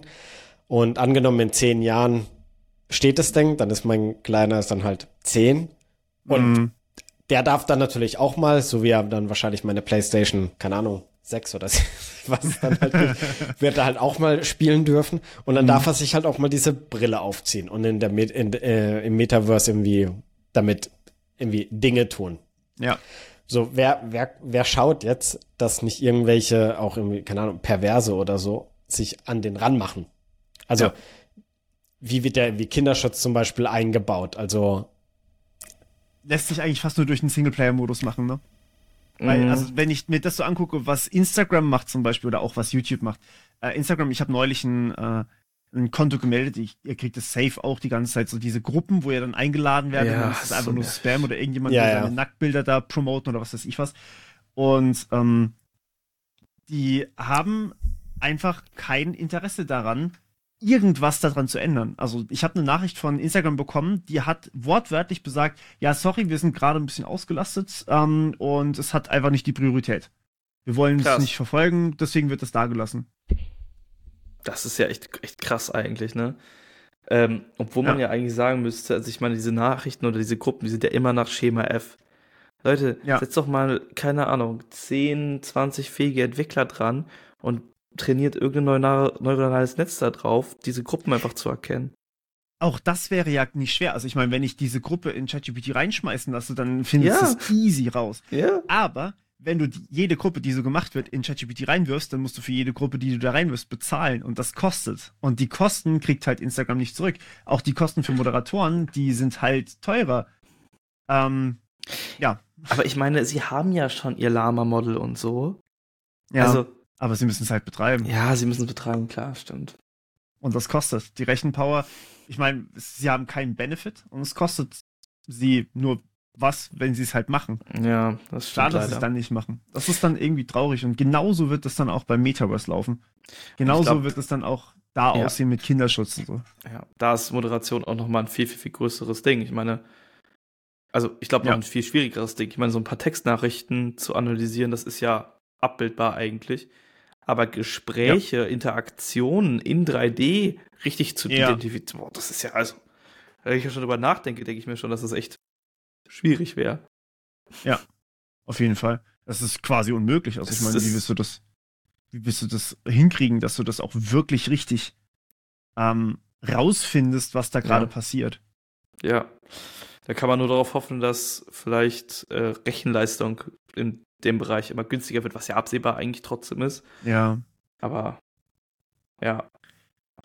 Und angenommen, in zehn Jahren steht das Ding, dann ist mein Kleiner ist dann halt zehn. Und mhm. der darf dann natürlich auch mal, so wie er dann wahrscheinlich meine Playstation, keine Ahnung, sechs oder was dann halt wird er halt auch mal spielen dürfen. Und dann mhm. darf er sich halt auch mal diese Brille aufziehen und in der in, äh, im Metaverse irgendwie damit irgendwie Dinge tun. Ja. So, wer, wer, wer schaut jetzt, dass nicht irgendwelche, auch irgendwie, keine Ahnung, Perverse oder so, sich an den ranmachen? Also, ja. Wie wird der wie Kinderschutz zum Beispiel eingebaut? Also. Lässt sich eigentlich fast nur durch den Singleplayer-Modus machen, ne? Weil, mhm. also, wenn ich mir das so angucke, was Instagram macht zum Beispiel oder auch was YouTube macht. Äh, Instagram, ich habe neulich ein, äh, ein Konto gemeldet, ich, ihr kriegt das safe auch die ganze Zeit, so diese Gruppen, wo ihr dann eingeladen werdet, ja, das ist einfach so nur Spam oder irgendjemand ja, ja. seine Nacktbilder da promoten oder was weiß ich was. Und ähm, die haben einfach kein Interesse daran, irgendwas daran zu ändern. Also ich habe eine Nachricht von Instagram bekommen, die hat wortwörtlich besagt, ja, sorry, wir sind gerade ein bisschen ausgelastet ähm, und es hat einfach nicht die Priorität. Wir wollen krass. es nicht verfolgen, deswegen wird es da gelassen. Das ist ja echt, echt krass eigentlich, ne? Ähm, obwohl man ja. ja eigentlich sagen müsste, also ich meine, diese Nachrichten oder diese Gruppen, die sind ja immer nach Schema F. Leute, ja. setzt doch mal, keine Ahnung, 10, 20 fähige Entwickler dran und trainiert irgendein neuronales Netz da drauf, diese Gruppen einfach zu erkennen. Auch das wäre ja nicht schwer. Also ich meine, wenn ich diese Gruppe in ChatGPT reinschmeißen lasse, dann findest du ja. es easy raus. Ja. Aber wenn du die, jede Gruppe, die so gemacht wird, in ChatGPT reinwirfst, dann musst du für jede Gruppe, die du da reinwirfst, bezahlen. Und das kostet. Und die Kosten kriegt halt Instagram nicht zurück. Auch die Kosten für Moderatoren, die sind halt teurer. Ähm, ja. Aber ich meine, sie haben ja schon ihr Lama-Model und so. Ja. Also, aber sie müssen es halt betreiben. Ja, sie müssen es betreiben, klar, stimmt. Und das kostet. Die Rechenpower, ich meine, sie haben keinen Benefit und es kostet sie nur was, wenn sie es halt machen. Ja, das stimmt. Schade, dass sie es dann nicht machen. Das ist dann irgendwie traurig und genauso wird es dann auch beim Metaverse laufen. Genauso glaub, wird es dann auch da ja. aussehen mit Kinderschutz und so. Ja, da ist Moderation auch nochmal ein viel, viel, viel größeres Ding. Ich meine, also ich glaube noch ja. ein viel schwierigeres Ding. Ich meine, so ein paar Textnachrichten zu analysieren, das ist ja abbildbar eigentlich. Aber Gespräche, ja. Interaktionen in 3D richtig zu ja. identifizieren, boah, das ist ja also, wenn ich ja schon drüber nachdenke, denke ich mir schon, dass das echt schwierig wäre. Ja, auf jeden Fall. Das ist quasi unmöglich. Also ich meine, wie willst du das, wie willst du das hinkriegen, dass du das auch wirklich richtig ähm, rausfindest, was da gerade ja. passiert? Ja. Da kann man nur darauf hoffen, dass vielleicht äh, Rechenleistung in dem Bereich immer günstiger wird, was ja absehbar eigentlich trotzdem ist. Ja. Aber ja.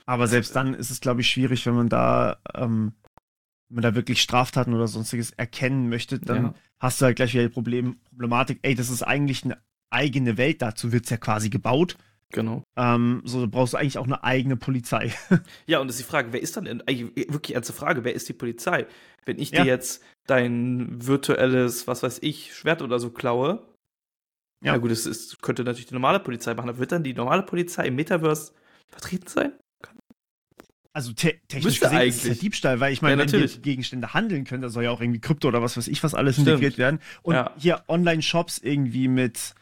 Aber selbst dann ist es, glaube ich, schwierig, wenn man da, ähm, wenn man da wirklich Straftaten oder sonstiges erkennen möchte, dann ja. hast du halt gleich wieder die Problem, Problematik, ey, das ist eigentlich eine eigene Welt, dazu wird es ja quasi gebaut. Genau. Ähm, so brauchst du eigentlich auch eine eigene Polizei. ja, und das ist die Frage, wer ist dann eigentlich wirklich ernste Frage, wer ist die Polizei? Wenn ich ja. dir jetzt dein virtuelles, was weiß ich, Schwert oder so klaue, ja, ja gut, das ist, könnte natürlich die normale Polizei machen, aber wird dann die normale Polizei im Metaverse vertreten sein? Also te technisch gesehen eigentlich. ist es ja Diebstahl, weil ich meine, ja, wenn wir Gegenstände handeln können, da soll ja auch irgendwie Krypto oder was weiß ich was alles Stimmt. integriert werden. Und ja. hier Online-Shops irgendwie mit,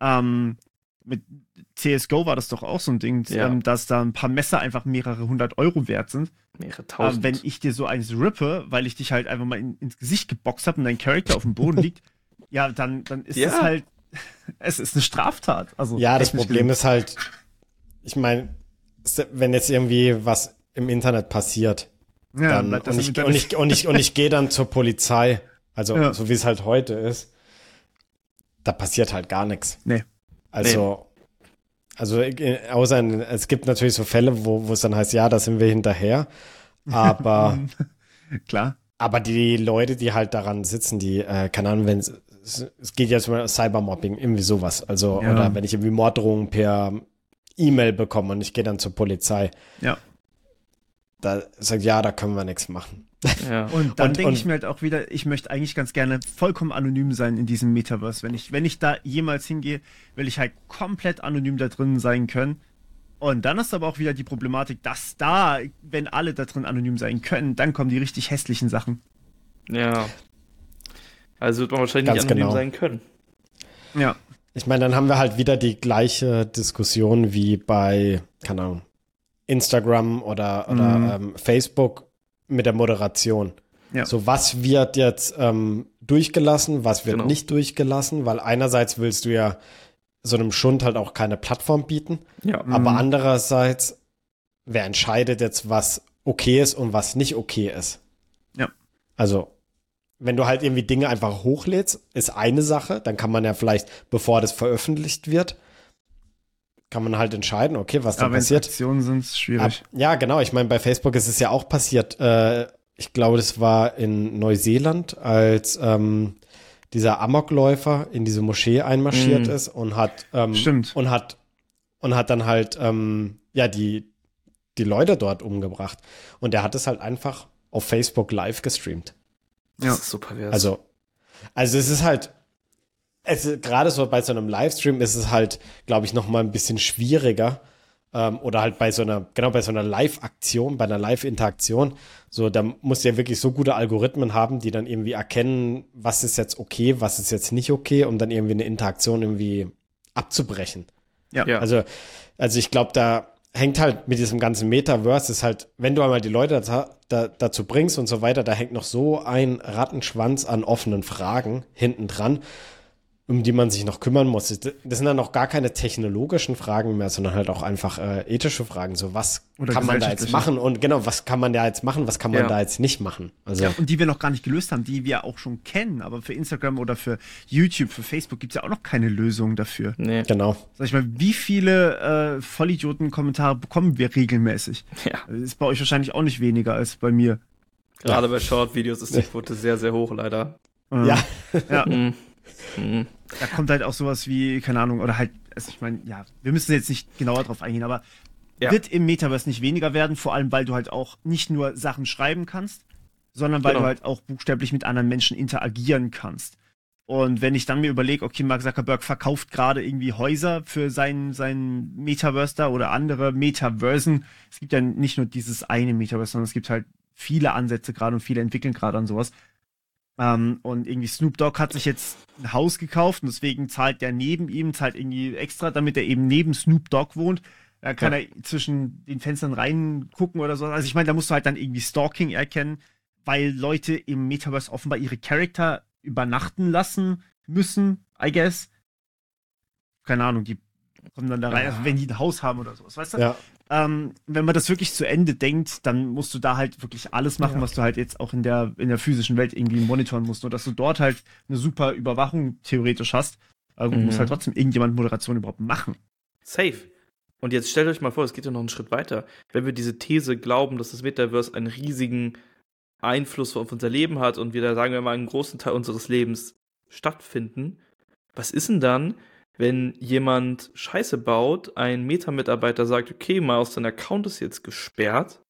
ähm, mit CSGO war das doch auch so ein Ding, ja. ähm, dass da ein paar Messer einfach mehrere hundert Euro wert sind. Mehrere tausend. Ähm, wenn ich dir so eins rippe, weil ich dich halt einfach mal in, ins Gesicht geboxt habe und dein Charakter auf dem Boden liegt, ja, dann, dann ist es halt es ist eine Straftat. Also ja, das Problem ist halt, ich meine, wenn jetzt irgendwie was im Internet passiert, ja, dann, und, ich, und, ich, und, ich, und ich gehe dann zur Polizei, also ja. so wie es halt heute ist, da passiert halt gar nichts. Nee. Also, nee. also äh, außer in, es gibt natürlich so Fälle, wo, wo es dann heißt, ja, da sind wir hinterher, aber klar. Aber die Leute, die halt daran sitzen, die, äh, keine Ahnung, wenn es geht jetzt um Cybermobbing, irgendwie sowas. Also, ja. oder wenn ich irgendwie Morddrohungen per E-Mail bekomme und ich gehe dann zur Polizei. Ja. Da sagt, ja, da können wir nichts machen. Ja. Und dann denke ich mir halt auch wieder, ich möchte eigentlich ganz gerne vollkommen anonym sein in diesem Metaverse. Wenn ich, wenn ich da jemals hingehe, will ich halt komplett anonym da drin sein können. Und dann ist aber auch wieder die Problematik, dass da, wenn alle da drin anonym sein können, dann kommen die richtig hässlichen Sachen. Ja. Also wird man wahrscheinlich Ganz nicht anonym genau. sein können. Ja. Ich meine, dann haben wir halt wieder die gleiche Diskussion wie bei, keine Ahnung, Instagram oder, oder mhm. ähm, Facebook mit der Moderation. Ja. So, was wird jetzt ähm, durchgelassen, was wird genau. nicht durchgelassen, weil einerseits willst du ja so einem Schund halt auch keine Plattform bieten, ja. aber mhm. andererseits, wer entscheidet jetzt, was okay ist und was nicht okay ist? Ja. Also, wenn du halt irgendwie Dinge einfach hochlädst, ist eine Sache. Dann kann man ja vielleicht, bevor das veröffentlicht wird, kann man halt entscheiden, okay, was da passiert. Aktionen sind schwierig. Ab, ja, genau. Ich meine, bei Facebook ist es ja auch passiert. Äh, ich glaube, das war in Neuseeland, als ähm, dieser Amokläufer in diese Moschee einmarschiert mm. ist und hat ähm, Stimmt. und hat und hat dann halt ähm, ja die die Leute dort umgebracht und er hat es halt einfach auf Facebook live gestreamt. Das ja. ist super pervers. Also also es ist halt es gerade so bei so einem Livestream ist es halt glaube ich noch mal ein bisschen schwieriger ähm, oder halt bei so einer, genau bei so einer Live-Aktion, bei einer Live-Interaktion, so, da muss ja wirklich so gute Algorithmen haben, die dann irgendwie erkennen, was ist jetzt okay, was ist jetzt nicht okay, um dann irgendwie eine Interaktion irgendwie abzubrechen. Ja. ja. Also, also ich glaube, da hängt halt mit diesem ganzen Metaverse, ist halt, wenn du einmal die Leute da, da, dazu bringst und so weiter, da hängt noch so ein Rattenschwanz an offenen Fragen hinten dran um die man sich noch kümmern muss. Das sind dann auch gar keine technologischen Fragen mehr, sondern halt auch einfach äh, ethische Fragen. So, was Oder kann man da jetzt machen? Und genau, was kann man da jetzt machen, was kann man ja. da jetzt nicht machen? Also, ja, und die wir noch gar nicht gelöst haben, die wir auch schon kennen, aber für Instagram oder für YouTube, für Facebook gibt es ja auch noch keine Lösung dafür. Nee. Genau. Sag ich mal, wie viele äh, Vollidioten-Kommentare bekommen wir regelmäßig? Ja. Das ist bei euch wahrscheinlich auch nicht weniger als bei mir. Gerade ja. bei Short-Videos ist die Quote sehr, sehr hoch, leider. Ja. ja. Mhm. Da kommt halt auch sowas wie, keine Ahnung, oder halt, also ich meine, ja, wir müssen jetzt nicht genauer drauf eingehen, aber ja. wird im Metaverse nicht weniger werden, vor allem weil du halt auch nicht nur Sachen schreiben kannst, sondern weil genau. du halt auch buchstäblich mit anderen Menschen interagieren kannst. Und wenn ich dann mir überlege, okay, Mark Zuckerberg verkauft gerade irgendwie Häuser für sein, sein Metaverse da oder andere Metaversen. Es gibt ja nicht nur dieses eine Metaverse, sondern es gibt halt viele Ansätze gerade und viele entwickeln gerade an sowas. Ähm, und irgendwie Snoop Dogg hat sich jetzt ein Haus gekauft und deswegen zahlt der neben ihm, zahlt irgendwie extra, damit er eben neben Snoop Dogg wohnt. Da kann ja. er zwischen den Fenstern reingucken oder so. Also ich meine, da musst du halt dann irgendwie Stalking erkennen, weil Leute im Metaverse offenbar ihre Charakter übernachten lassen müssen, I guess. Keine Ahnung, die kommen dann da rein, also wenn die ein Haus haben oder sowas, weißt du? Ja. Ähm, wenn man das wirklich zu Ende denkt, dann musst du da halt wirklich alles machen, ja. was du halt jetzt auch in der, in der physischen Welt irgendwie monitoren musst. Nur dass du dort halt eine super Überwachung theoretisch hast. Also mhm. muss halt trotzdem irgendjemand Moderation überhaupt machen. Safe. Und jetzt stellt euch mal vor, es geht ja noch einen Schritt weiter. Wenn wir diese These glauben, dass das Metaverse einen riesigen Einfluss auf unser Leben hat und wir da, sagen wir mal, einen großen Teil unseres Lebens stattfinden, was ist denn dann, wenn jemand Scheiße baut, ein Meta-Mitarbeiter sagt, okay, Miles, dein Account ist jetzt gesperrt,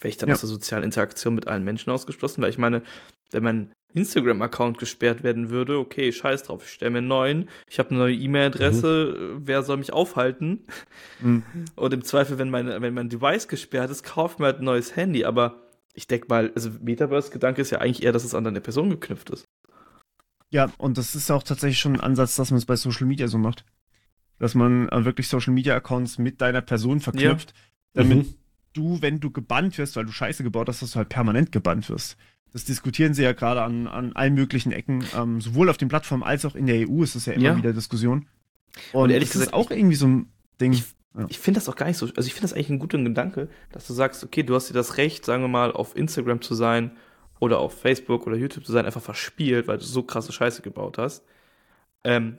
wäre ich dann ja. aus der sozialen Interaktion mit allen Menschen ausgeschlossen, weil ich meine, wenn mein Instagram-Account gesperrt werden würde, okay, scheiß drauf, ich stelle mir einen neuen, ich habe eine neue E-Mail-Adresse, mhm. wer soll mich aufhalten? Mhm. Und im Zweifel, wenn mein, wenn mein Device gesperrt ist, kauft mir halt ein neues Handy, aber ich denke mal, also Metaverse-Gedanke ist ja eigentlich eher, dass es an deine Person geknüpft ist. Ja, und das ist auch tatsächlich schon ein Ansatz, dass man es bei Social Media so macht. Dass man äh, wirklich Social Media Accounts mit deiner Person verknüpft, ja. damit mhm. du, wenn du gebannt wirst, weil du Scheiße gebaut hast, dass du halt permanent gebannt wirst. Das diskutieren sie ja gerade an, an allen möglichen Ecken, ähm, sowohl auf den Plattformen als auch in der EU ist das ja immer ja. wieder Diskussion. Und, und ehrlich das gesagt, ist auch irgendwie so ein Ding. Ich, ja. ich finde das auch gar nicht so, also ich finde das eigentlich ein guter Gedanke, dass du sagst, okay, du hast dir das Recht, sagen wir mal, auf Instagram zu sein oder auf Facebook oder YouTube zu sein, einfach verspielt, weil du so krasse Scheiße gebaut hast. Ähm,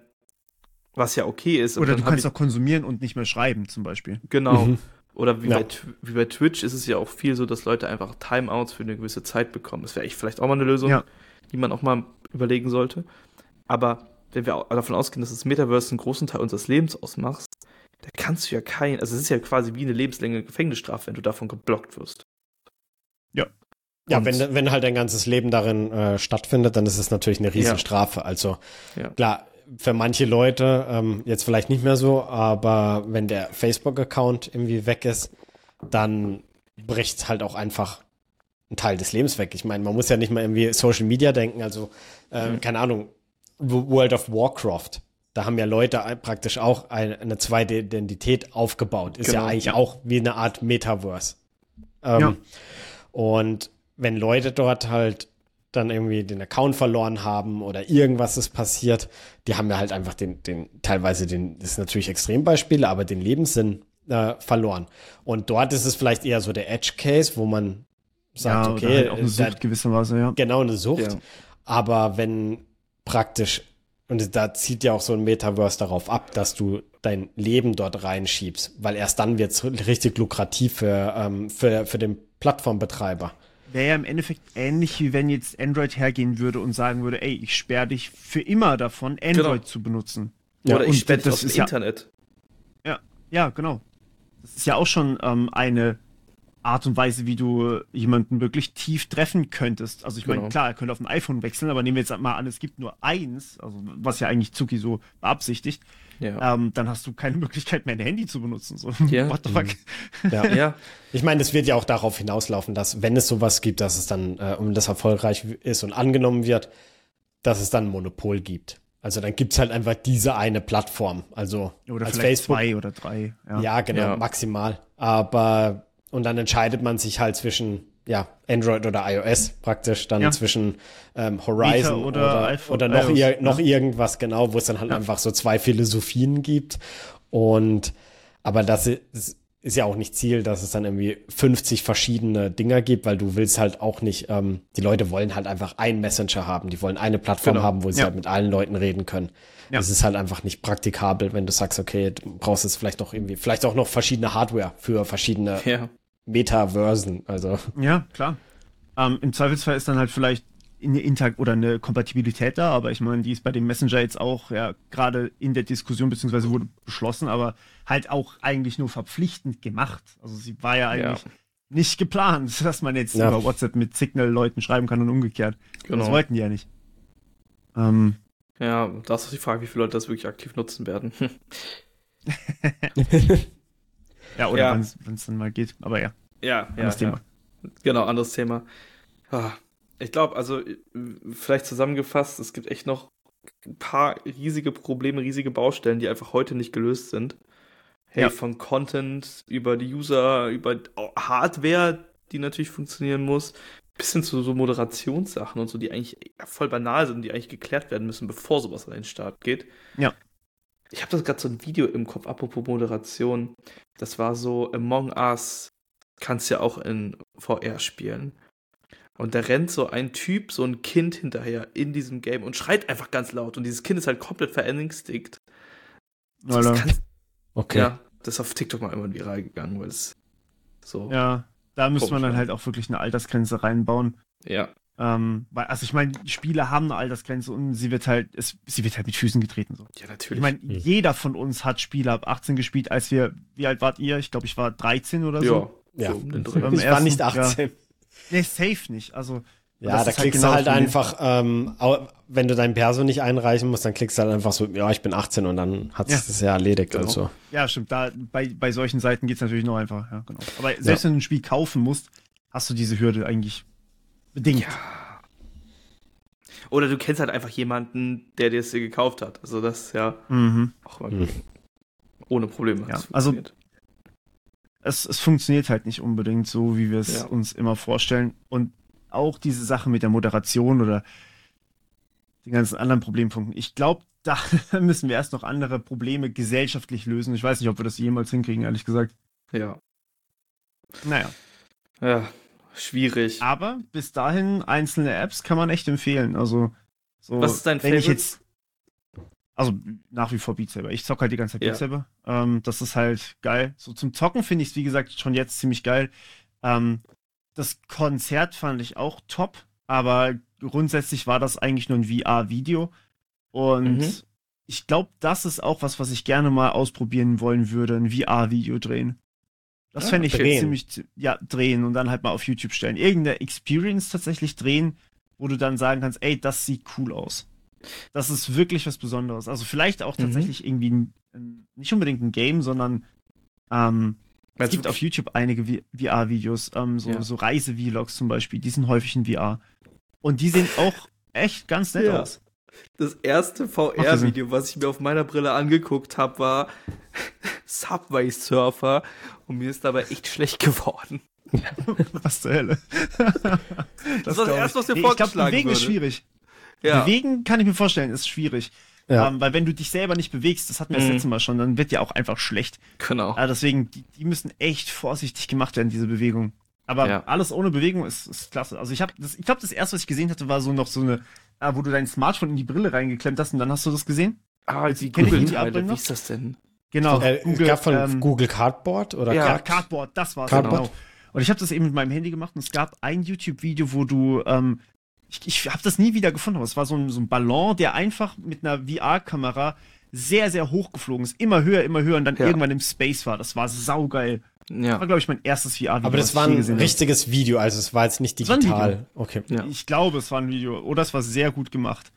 was ja okay ist. Oder du kannst auch konsumieren und nicht mehr schreiben, zum Beispiel. Genau. Mhm. Oder wie, ja. bei, wie bei Twitch ist es ja auch viel so, dass Leute einfach Timeouts für eine gewisse Zeit bekommen. Das wäre vielleicht auch mal eine Lösung, ja. die man auch mal überlegen sollte. Aber wenn wir davon ausgehen, dass das Metaverse einen großen Teil unseres Lebens ausmacht, da kannst du ja kein, also es ist ja quasi wie eine lebenslängliche Gefängnisstrafe, wenn du davon geblockt wirst. Ja, ja, wenn, wenn halt dein ganzes Leben darin äh, stattfindet, dann ist es natürlich eine Riesenstrafe. Ja. Also ja. klar, für manche Leute ähm, jetzt vielleicht nicht mehr so, aber wenn der Facebook-Account irgendwie weg ist, dann bricht halt auch einfach ein Teil des Lebens weg. Ich meine, man muss ja nicht mal irgendwie Social Media denken, also äh, mhm. keine Ahnung, World of Warcraft. Da haben ja Leute praktisch auch eine, eine zweite Identität aufgebaut. Ist genau, ja eigentlich auch wie eine Art Metaverse. Ähm, ja. Und wenn Leute dort halt dann irgendwie den Account verloren haben oder irgendwas ist passiert, die haben ja halt einfach den, den teilweise den, das ist natürlich Extrembeispiele, aber den Lebenssinn äh, verloren. Und dort ist es vielleicht eher so der Edge-Case, wo man sagt, ja, okay, halt auch eine Sucht da, gewisserweise, ja. Genau, eine Sucht. Ja. Aber wenn praktisch, und da zieht ja auch so ein Metaverse darauf ab, dass du dein Leben dort reinschiebst, weil erst dann wird es richtig lukrativ für, ähm, für, für den Plattformbetreiber. Wäre ja im Endeffekt ähnlich, wie wenn jetzt Android hergehen würde und sagen würde, ey, ich sperre dich für immer davon, Android genau. zu benutzen. Ja, Oder ich sperre dich aus dem Internet. Ja, ja, genau. Das ist ja auch schon ähm, eine Art und Weise, wie du jemanden wirklich tief treffen könntest. Also ich meine, genau. klar, er könnte auf ein iPhone wechseln, aber nehmen wir jetzt mal an, es gibt nur eins, also was ja eigentlich Zuki so beabsichtigt, ja. ähm, dann hast du keine Möglichkeit mehr, ein Handy zu benutzen. So. Ja. What the fuck? Mhm. Ja. ja. Ich meine, es wird ja auch darauf hinauslaufen, dass wenn es sowas gibt, dass es dann, äh, um das erfolgreich ist und angenommen wird, dass es dann ein Monopol gibt. Also dann gibt's halt einfach diese eine Plattform. Also oder als Facebook. zwei oder drei. Ja, ja genau, ja. maximal. Aber und dann entscheidet man sich halt zwischen ja, Android oder iOS praktisch, dann ja. zwischen ähm, Horizon oder, oder, oder, noch, iOS, ir noch irgendwas genau, wo es dann halt einfach so zwei Philosophien gibt. Und aber das ist, ist ja auch nicht Ziel, dass es dann irgendwie 50 verschiedene Dinger gibt, weil du willst halt auch nicht, ähm, die Leute wollen halt einfach einen Messenger haben, die wollen eine Plattform genau. haben, wo sie ja. halt mit allen Leuten reden können. Ja. Das ist halt einfach nicht praktikabel, wenn du sagst, okay, du brauchst jetzt vielleicht noch irgendwie, vielleicht auch noch verschiedene Hardware für verschiedene ja. Metaversen, also. Ja, klar. Ähm, Im Zweifelsfall ist dann halt vielleicht eine Inter oder eine Kompatibilität da, aber ich meine, die ist bei dem Messenger jetzt auch ja gerade in der Diskussion beziehungsweise wurde beschlossen, aber halt auch eigentlich nur verpflichtend gemacht. Also sie war ja eigentlich ja. nicht geplant, dass man jetzt ja. über WhatsApp mit Signal-Leuten schreiben kann und umgekehrt. Genau. Das wollten die ja nicht. Ähm, ja, das ist die Frage, wie viele Leute das wirklich aktiv nutzen werden. ja, oder ja. wenn es dann mal geht, aber ja. Ja, anderes ja, Thema. Ja. Genau, anderes Thema. Ah, ich glaube, also vielleicht zusammengefasst, es gibt echt noch ein paar riesige Probleme, riesige Baustellen, die einfach heute nicht gelöst sind. Hey, ja. von Content über die User, über Hardware, die natürlich funktionieren muss, bis hin zu so Moderationssachen und so, die eigentlich voll banal sind, die eigentlich geklärt werden müssen, bevor sowas an den Start geht. Ja. Ich habe das gerade so ein Video im Kopf, apropos Moderation. Das war so Among Us, kannst ja auch in VR spielen. Und da rennt so ein Typ, so ein Kind hinterher in diesem Game und schreit einfach ganz laut. Und dieses Kind ist halt komplett verängstigt. So, okay. Ja, das ist auf TikTok mal immer viral gegangen, weil es so. Ja, da müsste man dann halt auch wirklich eine Altersgrenze reinbauen. Ja. Ähm, weil, also ich meine, Spiele haben eine Altersgrenze und sie wird halt, es, sie wird halt mit Füßen getreten. So. Ja, natürlich. Ich meine, mhm. jeder von uns hat Spiele ab 18 gespielt, als wir, wie alt wart ihr? Ich glaube, ich war 13 oder so. Ja, ja. So, ich war nicht 18. Ja. Nee, safe nicht. Also. Ja, da halt klickst halt genau du halt einfach, ähm, wenn du dein Perso nicht einreichen musst, dann klickst du halt einfach so, ja, ich bin 18 und dann hat sich ja. das ja erledigt. Genau. Also. Ja, stimmt. Da, bei, bei solchen Seiten geht's natürlich noch einfach. Ja, genau. Aber selbst ja. wenn du ein Spiel kaufen musst, hast du diese Hürde eigentlich bedingt. Ja. Oder du kennst halt einfach jemanden, der dir es dir gekauft hat. Also das ja mhm. auch mal mhm. ohne Probleme. Ja, also es, es funktioniert halt nicht unbedingt so, wie wir es ja. uns immer vorstellen. Und auch diese Sache mit der Moderation oder den ganzen anderen Problempunkten. Ich glaube, da müssen wir erst noch andere Probleme gesellschaftlich lösen. Ich weiß nicht, ob wir das jemals hinkriegen, ehrlich gesagt. Ja. Naja. Ja, schwierig. Aber bis dahin, einzelne Apps kann man echt empfehlen. Also, so, Was ist dein wenn Favorite? Ich jetzt, also nach wie vor Beat Saber. Ich zock halt die ganze Zeit Beat Saber. Ähm, das ist halt geil. So zum Zocken finde ich es, wie gesagt, schon jetzt ziemlich geil. Ähm, das Konzert fand ich auch top, aber grundsätzlich war das eigentlich nur ein VR-Video. Und mhm. ich glaube, das ist auch was, was ich gerne mal ausprobieren wollen würde, ein VR-Video drehen. Das ja, fände ich drehen. ziemlich, ja, drehen und dann halt mal auf YouTube stellen. Irgendeine Experience tatsächlich drehen, wo du dann sagen kannst, ey, das sieht cool aus. Das ist wirklich was Besonderes. Also vielleicht auch mhm. tatsächlich mhm. irgendwie ein, ein, nicht unbedingt ein Game, sondern ähm, es gibt auf YouTube einige VR-Videos, ähm, so, ja. so Reise-Vlogs zum Beispiel, die sind häufig in VR. Und die sehen auch echt ganz nett ja. aus. Das erste VR-Video, was ich mir auf meiner Brille angeguckt habe, war Subway Surfer und mir ist dabei echt schlecht geworden. was zur Hölle? das, das war das erste, was mir nee, vorgeschlagen Ich glaube, Bewegen würde. ist schwierig. Ja. Bewegen kann ich mir vorstellen, ist schwierig. Ja. Ähm, weil wenn du dich selber nicht bewegst, das hatten wir mhm. das letzte Mal schon, dann wird dir auch einfach schlecht. Genau. Äh, deswegen, die, die, müssen echt vorsichtig gemacht werden, diese Bewegung. Aber ja. alles ohne Bewegung ist, ist klasse. Also ich habe, ich glaube, das erste, was ich gesehen hatte, war so noch so eine, äh, wo du dein Smartphone in die Brille reingeklemmt hast und dann hast du das gesehen. Ah, die Google die Wie ist das denn? Genau. Äh, Google, von ähm, Google Cardboard oder ja, Card Cardboard, das war's. Cardboard. Genau. Und ich habe das eben mit meinem Handy gemacht und es gab ein YouTube-Video, wo du, ähm, ich, ich habe das nie wieder gefunden, aber es war so ein, so ein Ballon, der einfach mit einer VR-Kamera sehr, sehr hoch geflogen ist. Immer höher, immer höher und dann ja. irgendwann im Space war. Das war saugeil. Ja. Das war, glaube ich, mein erstes VR-Video. Aber das war ein richtiges Video, also es war jetzt nicht digital. Okay. Ja. Ich glaube, es war ein Video. Oder es war sehr gut gemacht.